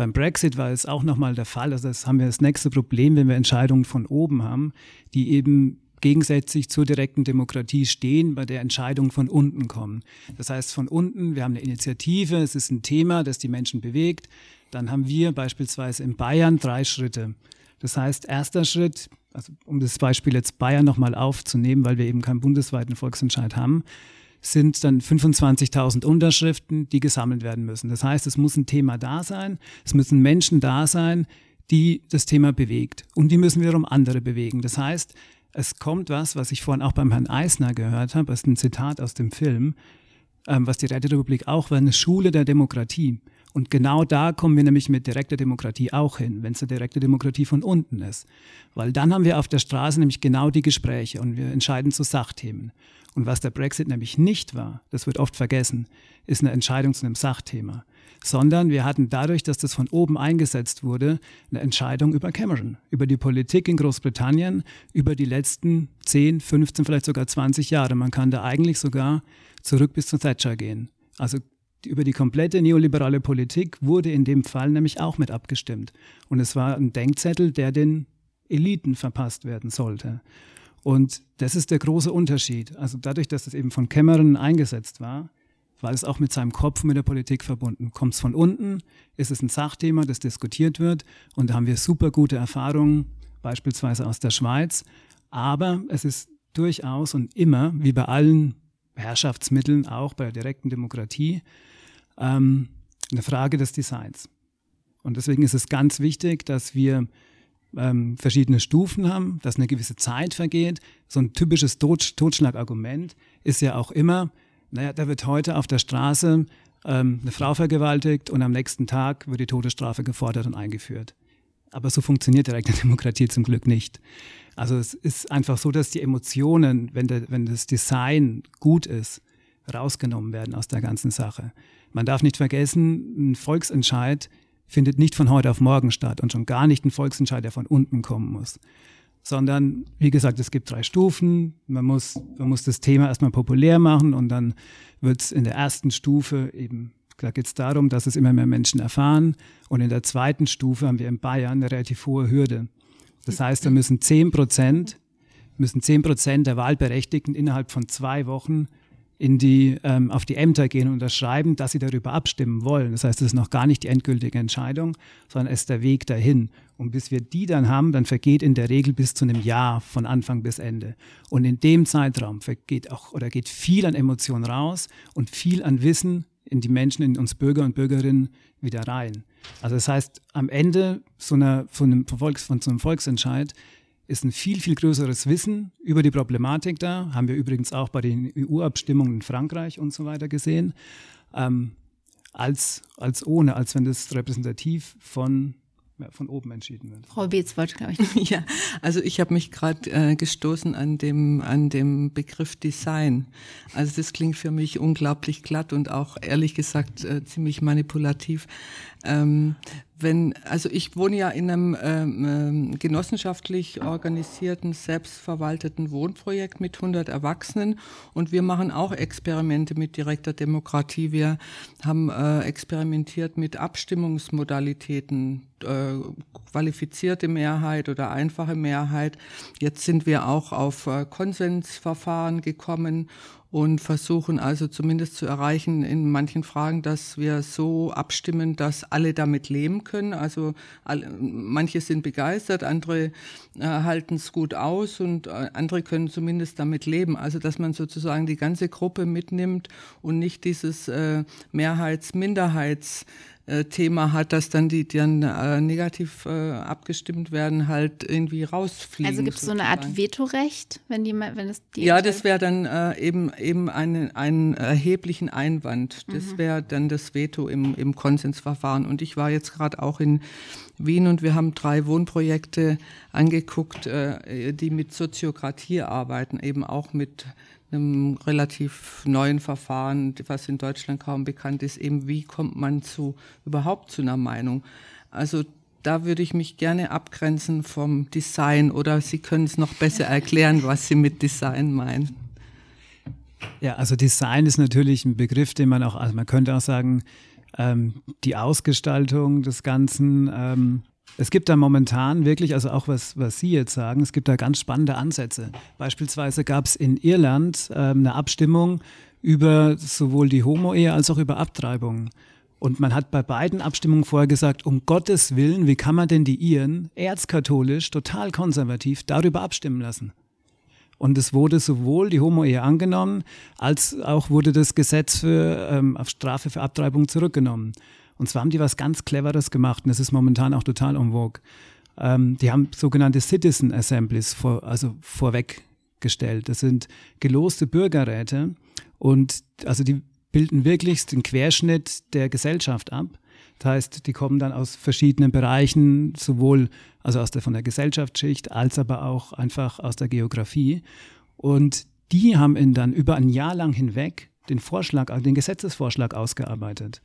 Beim Brexit war es auch nochmal der Fall. Also das haben wir das nächste Problem, wenn wir Entscheidungen von oben haben, die eben gegensätzlich zur direkten Demokratie stehen, bei der Entscheidungen von unten kommen. Das heißt, von unten, wir haben eine Initiative, es ist ein Thema, das die Menschen bewegt. Dann haben wir beispielsweise in Bayern drei Schritte. Das heißt, erster Schritt, also um das Beispiel jetzt Bayern nochmal aufzunehmen, weil wir eben keinen bundesweiten Volksentscheid haben, sind dann 25.000 Unterschriften, die gesammelt werden müssen. Das heißt, es muss ein Thema da sein, es müssen Menschen da sein, die das Thema bewegt. Und die müssen wiederum andere bewegen. Das heißt, es kommt was, was ich vorhin auch beim Herrn Eisner gehört habe, das ist ein Zitat aus dem Film, ähm, was die Räterepublik auch war, eine Schule der Demokratie. Und genau da kommen wir nämlich mit direkter Demokratie auch hin, wenn es eine direkte Demokratie von unten ist. Weil dann haben wir auf der Straße nämlich genau die Gespräche und wir entscheiden zu Sachthemen. Und was der Brexit nämlich nicht war, das wird oft vergessen, ist eine Entscheidung zu einem Sachthema. Sondern wir hatten dadurch, dass das von oben eingesetzt wurde, eine Entscheidung über Cameron, über die Politik in Großbritannien, über die letzten 10, 15, vielleicht sogar 20 Jahre. Man kann da eigentlich sogar zurück bis zu Thatcher gehen. Also über die komplette neoliberale Politik wurde in dem Fall nämlich auch mit abgestimmt. Und es war ein Denkzettel, der den Eliten verpasst werden sollte. Und das ist der große Unterschied. Also dadurch, dass es eben von Cameron eingesetzt war, war es auch mit seinem Kopf mit der Politik verbunden. Kommt es von unten, ist es ein Sachthema, das diskutiert wird. Und da haben wir super gute Erfahrungen, beispielsweise aus der Schweiz. Aber es ist durchaus und immer, wie bei allen Herrschaftsmitteln, auch bei der direkten Demokratie, ähm, eine Frage des Designs. Und deswegen ist es ganz wichtig, dass wir ähm, verschiedene Stufen haben, dass eine gewisse Zeit vergeht. So ein typisches Tot Totschlagargument ist ja auch immer, naja, da wird heute auf der Straße ähm, eine Frau vergewaltigt und am nächsten Tag wird die Todesstrafe gefordert und eingeführt. Aber so funktioniert direkte Demokratie zum Glück nicht. Also es ist einfach so, dass die Emotionen, wenn, der, wenn das Design gut ist, rausgenommen werden aus der ganzen Sache. Man darf nicht vergessen, ein Volksentscheid findet nicht von heute auf morgen statt und schon gar nicht ein Volksentscheid, der von unten kommen muss. Sondern, wie gesagt, es gibt drei Stufen. Man muss, man muss das Thema erstmal populär machen und dann wird es in der ersten Stufe eben, da geht es darum, dass es immer mehr Menschen erfahren. Und in der zweiten Stufe haben wir in Bayern eine relativ hohe Hürde. Das heißt, da müssen 10 Prozent, müssen 10 Prozent der Wahlberechtigten innerhalb von zwei Wochen in die, ähm, auf die Ämter gehen und unterschreiben, dass sie darüber abstimmen wollen. Das heißt, es ist noch gar nicht die endgültige Entscheidung, sondern es ist der Weg dahin. Und bis wir die dann haben, dann vergeht in der Regel bis zu einem Jahr von Anfang bis Ende. Und in dem Zeitraum vergeht auch oder geht viel an Emotionen raus und viel an Wissen in die Menschen, in uns Bürger und Bürgerinnen wieder rein. Also das heißt, am Ende so einer, von, einem Volks, von so einem Volksentscheid ist ein viel, viel größeres Wissen über die Problematik da. Haben wir übrigens auch bei den EU-Abstimmungen in Frankreich und so weiter gesehen. Ähm, als, als ohne, als wenn das repräsentativ von von oben entschieden wird. Frau Beetz wollte, glaube ich. ja, also ich habe mich gerade äh, gestoßen an dem, an dem Begriff Design. Also das klingt für mich unglaublich glatt und auch ehrlich gesagt äh, ziemlich manipulativ. Ähm, wenn, also ich wohne ja in einem ähm, ähm, genossenschaftlich organisierten, selbstverwalteten Wohnprojekt mit 100 Erwachsenen und wir machen auch Experimente mit direkter Demokratie. Wir haben äh, experimentiert mit Abstimmungsmodalitäten, äh, qualifizierte Mehrheit oder einfache Mehrheit. Jetzt sind wir auch auf äh, Konsensverfahren gekommen und versuchen also zumindest zu erreichen in manchen Fragen, dass wir so abstimmen, dass alle damit leben können. Also alle, manche sind begeistert, andere äh, halten es gut aus und äh, andere können zumindest damit leben. Also dass man sozusagen die ganze Gruppe mitnimmt und nicht dieses äh, Mehrheits-Minderheits- äh, Thema hat, dass dann die, die dann äh, negativ äh, abgestimmt werden, halt irgendwie rausfliegen. Also gibt es so eine Art Vetorecht, wenn die, wenn es die Ja, das wäre dann äh, eben eben einen, einen erheblichen Einwand. Das mhm. wäre dann das Veto im, im Konsensverfahren. Und ich war jetzt gerade auch in Wien und wir haben drei Wohnprojekte angeguckt, äh, die mit Soziokratie arbeiten, eben auch mit einem relativ neuen Verfahren, was in Deutschland kaum bekannt ist, eben wie kommt man zu überhaupt zu einer Meinung. Also da würde ich mich gerne abgrenzen vom Design oder Sie können es noch besser erklären, was Sie mit Design meinen. Ja, also Design ist natürlich ein Begriff, den man auch, also man könnte auch sagen, ähm, die Ausgestaltung des Ganzen, ähm, es gibt da momentan wirklich, also auch was, was Sie jetzt sagen, es gibt da ganz spannende Ansätze. Beispielsweise gab es in Irland äh, eine Abstimmung über sowohl die Homo-Ehe als auch über Abtreibung. Und man hat bei beiden Abstimmungen vorher gesagt, um Gottes Willen, wie kann man denn die Iren erzkatholisch, total konservativ darüber abstimmen lassen? Und es wurde sowohl die Homo-Ehe angenommen, als auch wurde das Gesetz für, ähm, auf Strafe für Abtreibung zurückgenommen. Und zwar haben die was ganz Cleveres gemacht und das ist momentan auch total en vogue. Ähm, die haben sogenannte Citizen Assemblies vor, also vorweggestellt. Das sind geloste Bürgerräte und also die bilden wirklich den Querschnitt der Gesellschaft ab. Das heißt, die kommen dann aus verschiedenen Bereichen, sowohl also aus der von der Gesellschaftsschicht als aber auch einfach aus der Geografie. Und die haben in dann über ein Jahr lang hinweg den Vorschlag, den Gesetzesvorschlag ausgearbeitet.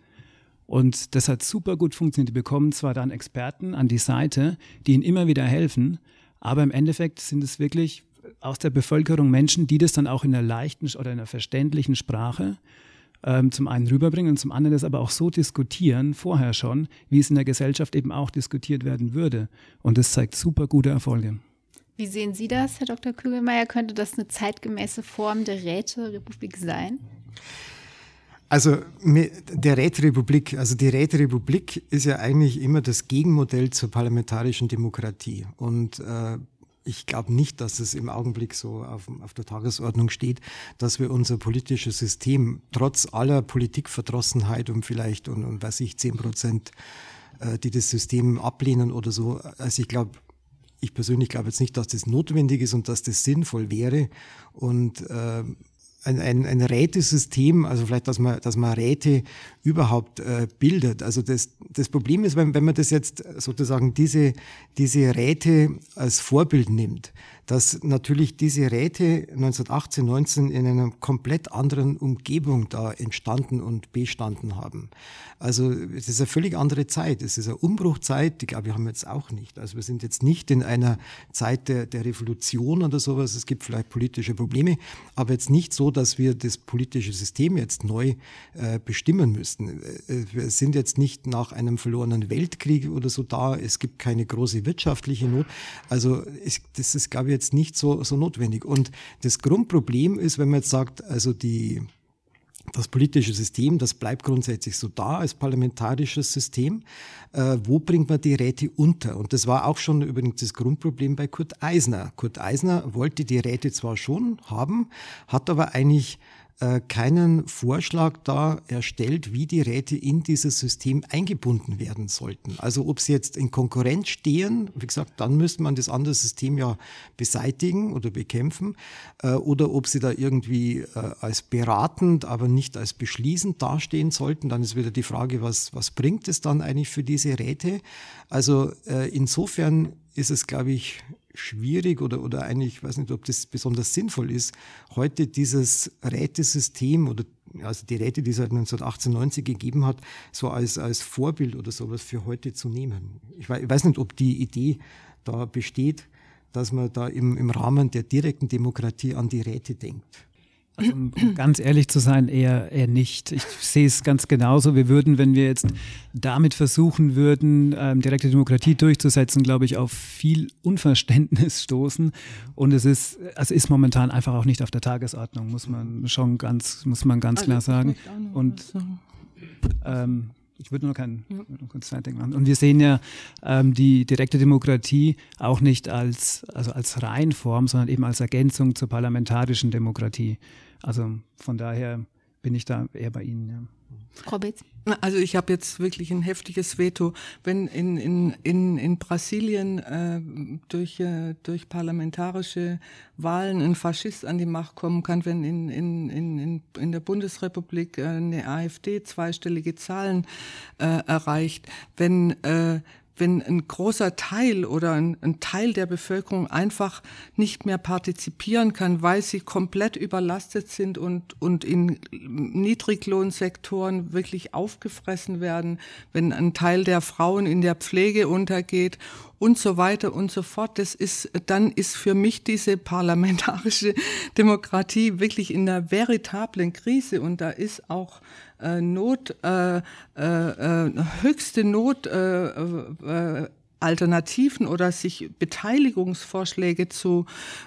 Und das hat super gut funktioniert. Die bekommen zwar dann Experten an die Seite, die ihnen immer wieder helfen, aber im Endeffekt sind es wirklich aus der Bevölkerung Menschen, die das dann auch in einer leichten oder in einer verständlichen Sprache ähm, zum einen rüberbringen und zum anderen das aber auch so diskutieren, vorher schon, wie es in der Gesellschaft eben auch diskutiert werden würde. Und das zeigt super gute Erfolge. Wie sehen Sie das, Herr Dr. Kügelmeier? Könnte das eine zeitgemäße Form der Räterepublik sein? Also der Räterepublik, also die Räterepublik ist ja eigentlich immer das Gegenmodell zur parlamentarischen Demokratie. Und äh, ich glaube nicht, dass es im Augenblick so auf, auf, der Tagesordnung steht, dass wir unser politisches System trotz aller Politikverdrossenheit und vielleicht und, und weiß ich zehn Prozent, äh, die das System ablehnen oder so. Also ich glaube, ich persönlich glaube jetzt nicht, dass das notwendig ist und dass das sinnvoll wäre. Und äh, ein, ein, ein Rätesystem, also vielleicht, dass man, dass man Räte überhaupt äh, bildet. Also das, das Problem ist, wenn, wenn man das jetzt sozusagen diese, diese Räte als Vorbild nimmt, dass natürlich diese Räte 1918, 19 in einer komplett anderen Umgebung da entstanden und bestanden haben. Also es ist eine völlig andere Zeit. Es ist eine Umbruchzeit, die glaube ich haben wir jetzt auch nicht. Also wir sind jetzt nicht in einer Zeit der, der Revolution oder sowas. Es gibt vielleicht politische Probleme, aber jetzt nicht so, dass wir das politische System jetzt neu äh, bestimmen müssten. Äh, wir sind jetzt nicht nach einem verlorenen Weltkrieg oder so da. Es gibt keine große wirtschaftliche Not. Also es, das ist, glaube ich, jetzt nicht so, so notwendig. Und das Grundproblem ist, wenn man jetzt sagt, also die, das politische System, das bleibt grundsätzlich so da als parlamentarisches System. Äh, wo bringt man die Räte unter? Und das war auch schon übrigens das Grundproblem bei Kurt Eisner. Kurt Eisner wollte die Räte zwar schon haben, hat aber eigentlich äh, keinen Vorschlag da erstellt, wie die Räte in dieses System eingebunden werden sollten. Also ob sie jetzt in Konkurrenz stehen, wie gesagt, dann müsste man das andere System ja beseitigen oder bekämpfen, äh, oder ob sie da irgendwie äh, als beratend, aber nicht als beschließend dastehen sollten. Dann ist wieder die Frage, was, was bringt es dann eigentlich für diese Räte? Also insofern ist es, glaube ich, schwierig oder, oder eigentlich, ich weiß nicht, ob das besonders sinnvoll ist, heute dieses Rätesystem oder also die Räte, die es seit 1918, 90 gegeben hat, so als, als Vorbild oder sowas für heute zu nehmen. Ich weiß, ich weiß nicht, ob die Idee da besteht, dass man da im, im Rahmen der direkten Demokratie an die Räte denkt. Also, um, ganz ehrlich zu sein, eher, eher nicht. Ich sehe es ganz genauso. Wir würden, wenn wir jetzt damit versuchen würden, ähm, direkte Demokratie durchzusetzen, glaube ich, auf viel Unverständnis stoßen. Und es ist, also ist momentan einfach auch nicht auf der Tagesordnung, muss man schon ganz, muss man ganz also, klar sagen. Und ähm, ich würde nur kein ja. kurz Zeitdenken machen. Und wir sehen ja ähm, die direkte Demokratie auch nicht als, also als Reihenform, sondern eben als Ergänzung zur parlamentarischen Demokratie. Also von daher bin ich da eher bei Ihnen. Ja. Frau Betz. Also ich habe jetzt wirklich ein heftiges Veto. Wenn in, in, in, in Brasilien äh, durch, äh, durch parlamentarische Wahlen ein Faschist an die Macht kommen kann, wenn in, in, in, in der Bundesrepublik äh, eine AfD zweistellige Zahlen äh, erreicht, wenn äh, wenn ein großer Teil oder ein, ein, Teil der Bevölkerung einfach nicht mehr partizipieren kann, weil sie komplett überlastet sind und, und in Niedriglohnsektoren wirklich aufgefressen werden, wenn ein Teil der Frauen in der Pflege untergeht und so weiter und so fort. Das ist, dann ist für mich diese parlamentarische Demokratie wirklich in einer veritablen Krise und da ist auch äh, Not, äh, äh, äh höchste Not äh, äh, Alternativen oder sich Beteiligungsvorschläge zu,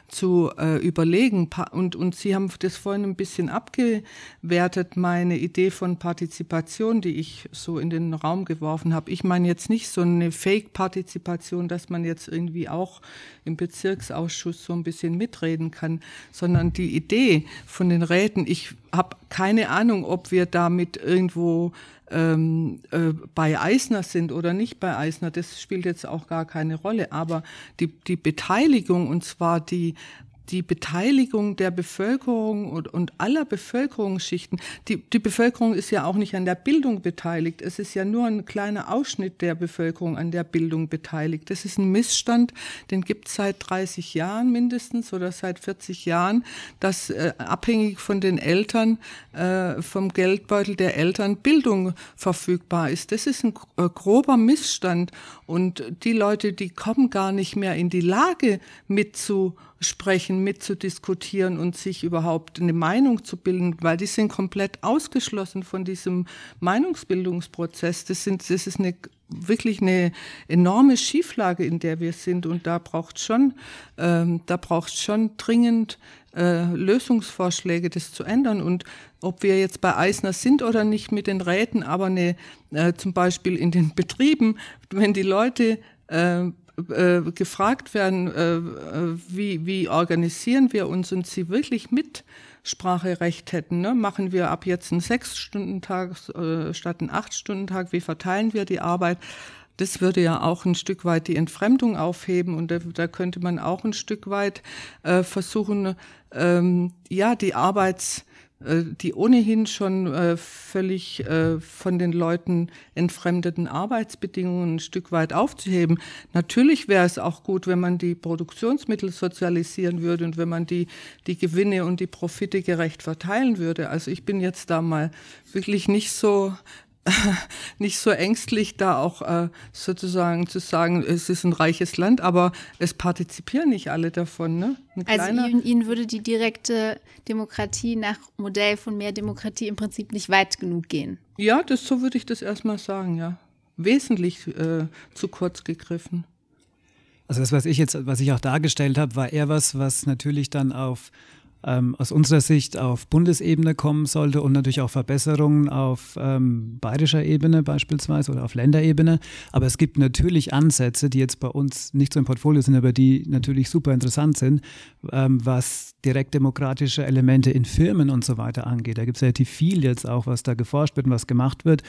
zu äh, überlegen. Und, und Sie haben das vorhin ein bisschen abgewertet, meine Idee von Partizipation, die ich so in den Raum geworfen habe. Ich meine jetzt nicht so eine Fake-Partizipation, dass man jetzt irgendwie auch im Bezirksausschuss so ein bisschen mitreden kann, sondern die Idee von den Räten, ich habe keine Ahnung, ob wir damit irgendwo ähm, äh, bei Eisner sind oder nicht bei Eisner, das spielt jetzt auch gar keine Rolle. Aber die, die Beteiligung, und zwar die die Beteiligung der Bevölkerung und, und aller Bevölkerungsschichten. Die, die Bevölkerung ist ja auch nicht an der Bildung beteiligt. Es ist ja nur ein kleiner Ausschnitt der Bevölkerung an der Bildung beteiligt. Das ist ein Missstand, den gibt es seit 30 Jahren mindestens oder seit 40 Jahren, dass äh, abhängig von den Eltern, äh, vom Geldbeutel der Eltern Bildung verfügbar ist. Das ist ein äh, grober Missstand. Und die Leute, die kommen gar nicht mehr in die Lage, mitzu sprechen, mitzudiskutieren und sich überhaupt eine Meinung zu bilden, weil die sind komplett ausgeschlossen von diesem Meinungsbildungsprozess. Das, sind, das ist eine, wirklich eine enorme Schieflage, in der wir sind und da braucht schon, ähm, da braucht schon dringend äh, Lösungsvorschläge, das zu ändern. Und ob wir jetzt bei Eisner sind oder nicht mit den Räten, aber eine, äh, zum Beispiel in den Betrieben, wenn die Leute äh, äh, gefragt werden, äh, wie, wie organisieren wir uns und sie wirklich Mitspracherecht hätten. Ne? Machen wir ab jetzt einen Sechs-Stunden-Tag äh, statt einen Acht-Stunden-Tag? Wie verteilen wir die Arbeit? Das würde ja auch ein Stück weit die Entfremdung aufheben und da, da könnte man auch ein Stück weit äh, versuchen, ähm, ja, die Arbeits die ohnehin schon äh, völlig äh, von den Leuten entfremdeten Arbeitsbedingungen ein Stück weit aufzuheben. Natürlich wäre es auch gut, wenn man die Produktionsmittel sozialisieren würde und wenn man die, die Gewinne und die Profite gerecht verteilen würde. Also ich bin jetzt da mal wirklich nicht so nicht so ängstlich, da auch äh, sozusagen zu sagen, es ist ein reiches Land, aber es partizipieren nicht alle davon. Ne? Also Ihnen, Ihnen, würde die direkte Demokratie nach Modell von mehr Demokratie im Prinzip nicht weit genug gehen. Ja, das so würde ich das erstmal sagen, ja. Wesentlich äh, zu kurz gegriffen. Also das, was ich jetzt, was ich auch dargestellt habe, war eher was, was natürlich dann auf ähm, aus unserer Sicht auf Bundesebene kommen sollte und natürlich auch Verbesserungen auf ähm, bayerischer Ebene beispielsweise oder auf Länderebene. Aber es gibt natürlich Ansätze, die jetzt bei uns nicht so im Portfolio sind, aber die natürlich super interessant sind, ähm, was direktdemokratische Elemente in Firmen und so weiter angeht. Da gibt es relativ viel jetzt auch, was da geforscht wird und was gemacht wird.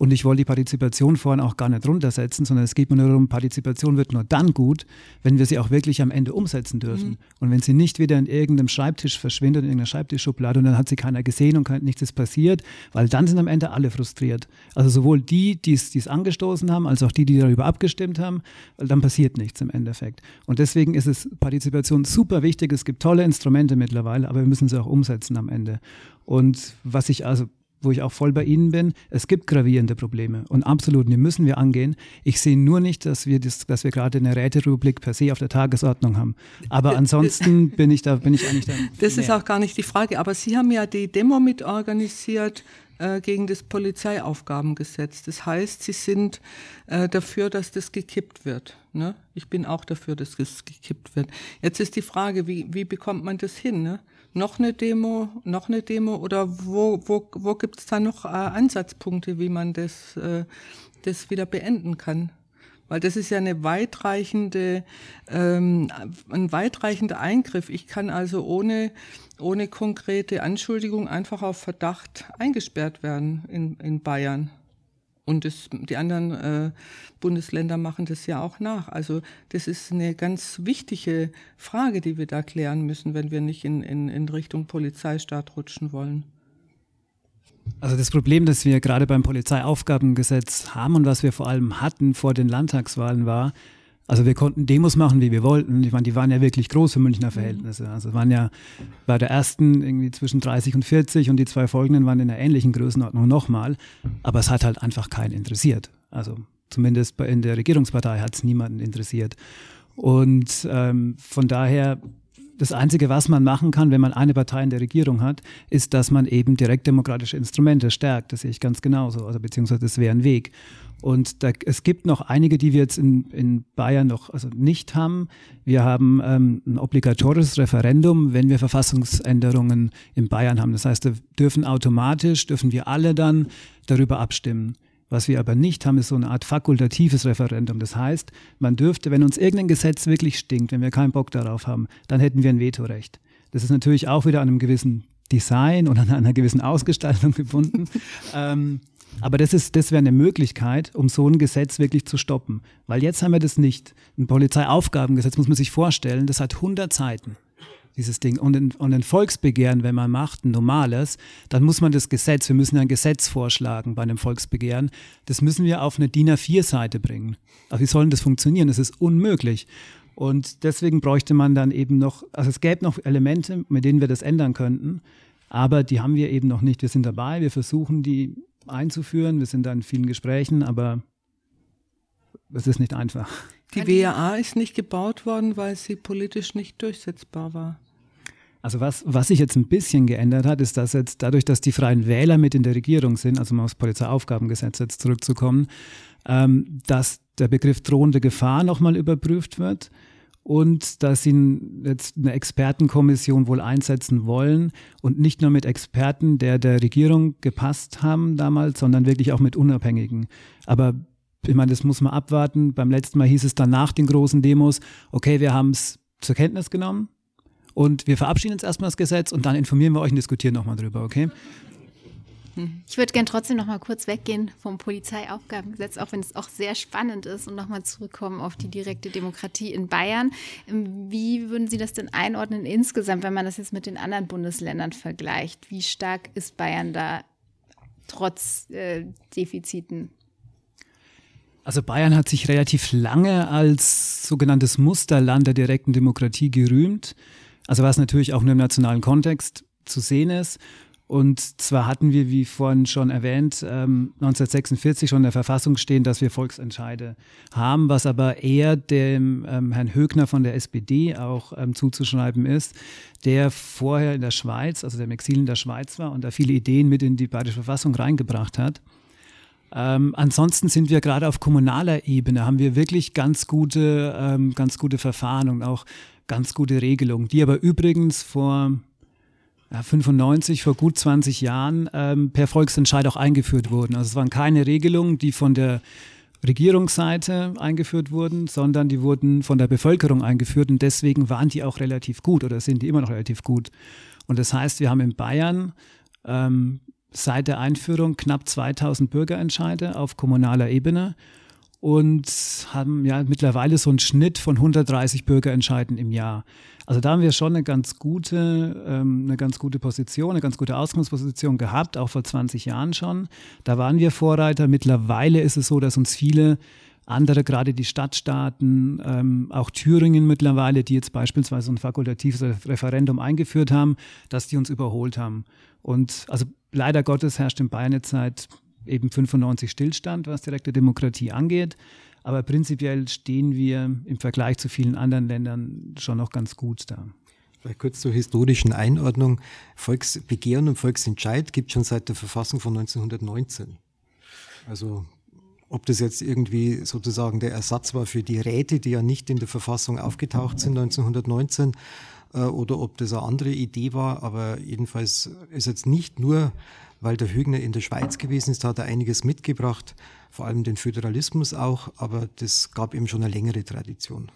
Und ich wollte die Partizipation vorhin auch gar nicht runtersetzen, sondern es geht mir nur darum, Partizipation wird nur dann gut, wenn wir sie auch wirklich am Ende umsetzen dürfen. Mhm. Und wenn sie nicht wieder in irgendeinem Schreibtisch verschwindet, in irgendeiner Schreibtischschublade und dann hat sie keiner gesehen und nichts ist passiert, weil dann sind am Ende alle frustriert. Also sowohl die, die es angestoßen haben, als auch die, die darüber abgestimmt haben, weil dann passiert nichts im Endeffekt. Und deswegen ist es Partizipation super wichtig. Es gibt tolle Instrumente mittlerweile, aber wir müssen sie auch umsetzen am Ende. Und was ich also wo ich auch voll bei Ihnen bin, es gibt gravierende Probleme und absolut, die müssen wir angehen. Ich sehe nur nicht, dass wir, das, dass wir gerade eine Räterepublik per se auf der Tagesordnung haben. Aber ansonsten bin ich da, bin ich eigentlich da. Das mehr. ist auch gar nicht die Frage. Aber Sie haben ja die Demo mitorganisiert äh, gegen das Polizeiaufgabengesetz. Das heißt, Sie sind äh, dafür, dass das gekippt wird. Ne? Ich bin auch dafür, dass das gekippt wird. Jetzt ist die Frage, wie, wie bekommt man das hin? Ne? Noch eine Demo, noch eine Demo oder wo, wo, wo gibt es da noch äh, Ansatzpunkte, wie man das, äh, das wieder beenden kann? Weil das ist ja eine weitreichende, ähm, ein weitreichender Eingriff. Ich kann also ohne, ohne konkrete Anschuldigung einfach auf Verdacht eingesperrt werden in, in Bayern. Und das, die anderen äh, Bundesländer machen das ja auch nach. Also das ist eine ganz wichtige Frage, die wir da klären müssen, wenn wir nicht in, in, in Richtung Polizeistaat rutschen wollen. Also das Problem, das wir gerade beim Polizeiaufgabengesetz haben und was wir vor allem hatten vor den Landtagswahlen war, also wir konnten Demos machen, wie wir wollten. Ich meine, die waren ja wirklich groß für Münchner mhm. Verhältnisse. Also waren ja bei der ersten irgendwie zwischen 30 und 40 und die zwei folgenden waren in einer ähnlichen Größenordnung nochmal. Aber es hat halt einfach keinen interessiert. Also zumindest in der Regierungspartei hat es niemanden interessiert. Und ähm, von daher das Einzige, was man machen kann, wenn man eine Partei in der Regierung hat, ist, dass man eben direktdemokratische Instrumente stärkt. Das sehe ich ganz genauso. Also beziehungsweise das wäre ein Weg. Und da, es gibt noch einige, die wir jetzt in, in Bayern noch also nicht haben. Wir haben ähm, ein obligatorisches Referendum, wenn wir Verfassungsänderungen in Bayern haben. Das heißt, da dürfen automatisch, dürfen wir alle dann darüber abstimmen. Was wir aber nicht haben, ist so eine Art fakultatives Referendum. Das heißt, man dürfte, wenn uns irgendein Gesetz wirklich stinkt, wenn wir keinen Bock darauf haben, dann hätten wir ein Vetorecht. Das ist natürlich auch wieder an einem gewissen Design und an einer gewissen Ausgestaltung gebunden. ähm, aber das, das wäre eine Möglichkeit, um so ein Gesetz wirklich zu stoppen. Weil jetzt haben wir das nicht. Ein Polizeiaufgabengesetz muss man sich vorstellen, das hat 100 Seiten, dieses Ding. Und ein, und ein Volksbegehren, wenn man macht, ein normales, dann muss man das Gesetz, wir müssen ein Gesetz vorschlagen bei einem Volksbegehren, das müssen wir auf eine DIN A4-Seite bringen. Aber wie soll denn das funktionieren? Das ist unmöglich. Und deswegen bräuchte man dann eben noch, also es gäbe noch Elemente, mit denen wir das ändern könnten, aber die haben wir eben noch nicht. Wir sind dabei, wir versuchen die einzuführen. Wir sind da in vielen Gesprächen, aber es ist nicht einfach. Die WAA ist nicht gebaut worden, weil sie politisch nicht durchsetzbar war. Also was, was sich jetzt ein bisschen geändert hat, ist, dass jetzt dadurch, dass die Freien Wähler mit in der Regierung sind, also um aufs Polizeiaufgabengesetz jetzt zurückzukommen, ähm, dass der Begriff drohende Gefahr nochmal überprüft wird und dass sie jetzt eine Expertenkommission wohl einsetzen wollen und nicht nur mit Experten, der der Regierung gepasst haben damals, sondern wirklich auch mit Unabhängigen. Aber ich meine, das muss man abwarten. Beim letzten Mal hieß es dann nach den großen Demos, okay, wir haben es zur Kenntnis genommen und wir verabschieden jetzt erstmal das Gesetz und dann informieren wir euch und diskutieren nochmal drüber, okay? Ich würde gerne trotzdem noch mal kurz weggehen vom Polizeiaufgabengesetz, auch wenn es auch sehr spannend ist und noch mal zurückkommen auf die direkte Demokratie in Bayern. Ähm, wie würden Sie das denn einordnen insgesamt, wenn man das jetzt mit den anderen Bundesländern vergleicht? Wie stark ist Bayern da trotz äh, Defiziten? Also Bayern hat sich relativ lange als sogenanntes Musterland der direkten Demokratie gerühmt. Also was natürlich auch nur im nationalen Kontext zu sehen ist. Und zwar hatten wir, wie vorhin schon erwähnt, 1946 ähm, schon in der Verfassung stehen, dass wir Volksentscheide haben, was aber eher dem ähm, Herrn Högner von der SPD auch ähm, zuzuschreiben ist, der vorher in der Schweiz, also der Exil in der Schweiz war und da viele Ideen mit in die bayerische Verfassung reingebracht hat. Ähm, ansonsten sind wir gerade auf kommunaler Ebene, haben wir wirklich ganz gute, ähm, ganz gute Verfahren und auch ganz gute Regelungen, die aber übrigens vor ja, 95, vor gut 20 Jahren ähm, per Volksentscheid auch eingeführt wurden. Also es waren keine Regelungen, die von der Regierungsseite eingeführt wurden, sondern die wurden von der Bevölkerung eingeführt und deswegen waren die auch relativ gut oder sind die immer noch relativ gut. Und das heißt, wir haben in Bayern ähm, seit der Einführung knapp 2000 Bürgerentscheide auf kommunaler Ebene und haben ja mittlerweile so einen Schnitt von 130 Bürgerentscheiden im Jahr. Also da haben wir schon eine ganz gute, ähm, eine ganz gute Position, eine ganz gute Ausgangsposition gehabt, auch vor 20 Jahren schon. Da waren wir Vorreiter. Mittlerweile ist es so, dass uns viele andere, gerade die Stadtstaaten, ähm, auch Thüringen mittlerweile, die jetzt beispielsweise ein fakultatives Referendum eingeführt haben, dass die uns überholt haben. Und also leider Gottes herrscht in Bayern jetzt seit eben 95 Stillstand, was direkte Demokratie angeht. Aber prinzipiell stehen wir im Vergleich zu vielen anderen Ländern schon noch ganz gut da. Vielleicht kurz zur historischen Einordnung. Volksbegehren und Volksentscheid gibt es schon seit der Verfassung von 1919. Also ob das jetzt irgendwie sozusagen der Ersatz war für die Räte, die ja nicht in der Verfassung aufgetaucht sind 1919, äh, oder ob das eine andere Idee war. Aber jedenfalls ist jetzt nicht nur, weil der Hügner in der Schweiz gewesen ist, hat er einiges mitgebracht, vor allem den Föderalismus auch, aber das gab eben schon eine längere Tradition.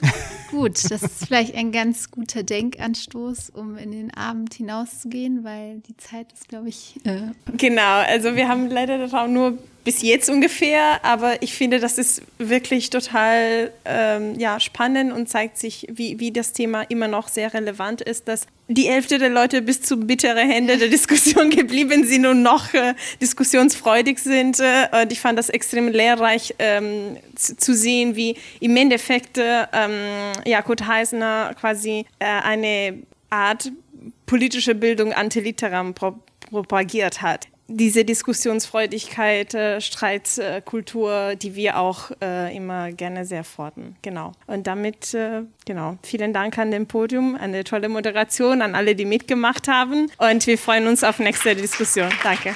Gut, das ist vielleicht ein ganz guter Denkanstoß, um in den Abend hinauszugehen, weil die Zeit ist, glaube ich. Äh genau, also wir haben leider nur bis jetzt ungefähr, aber ich finde, das ist wirklich total ähm, ja, spannend und zeigt sich, wie, wie das Thema immer noch sehr relevant ist, dass die Hälfte der Leute bis zu bittere Ende der Diskussion geblieben sind und noch äh, diskussionsfreudig sind. Äh, und ich fand das extrem lehrreich ähm, zu, zu, sehen, wie im Endeffekt äh, ähm, ja, Kurt Heisner quasi äh, eine Art politische Bildung antiliteram pro propagiert hat diese Diskussionsfreudigkeit, äh, Streitkultur, die wir auch äh, immer gerne sehr fordern. Genau. Und damit, äh, genau, vielen Dank an dem Podium, eine tolle Moderation, an alle, die mitgemacht haben. Und wir freuen uns auf nächste Diskussion. Danke.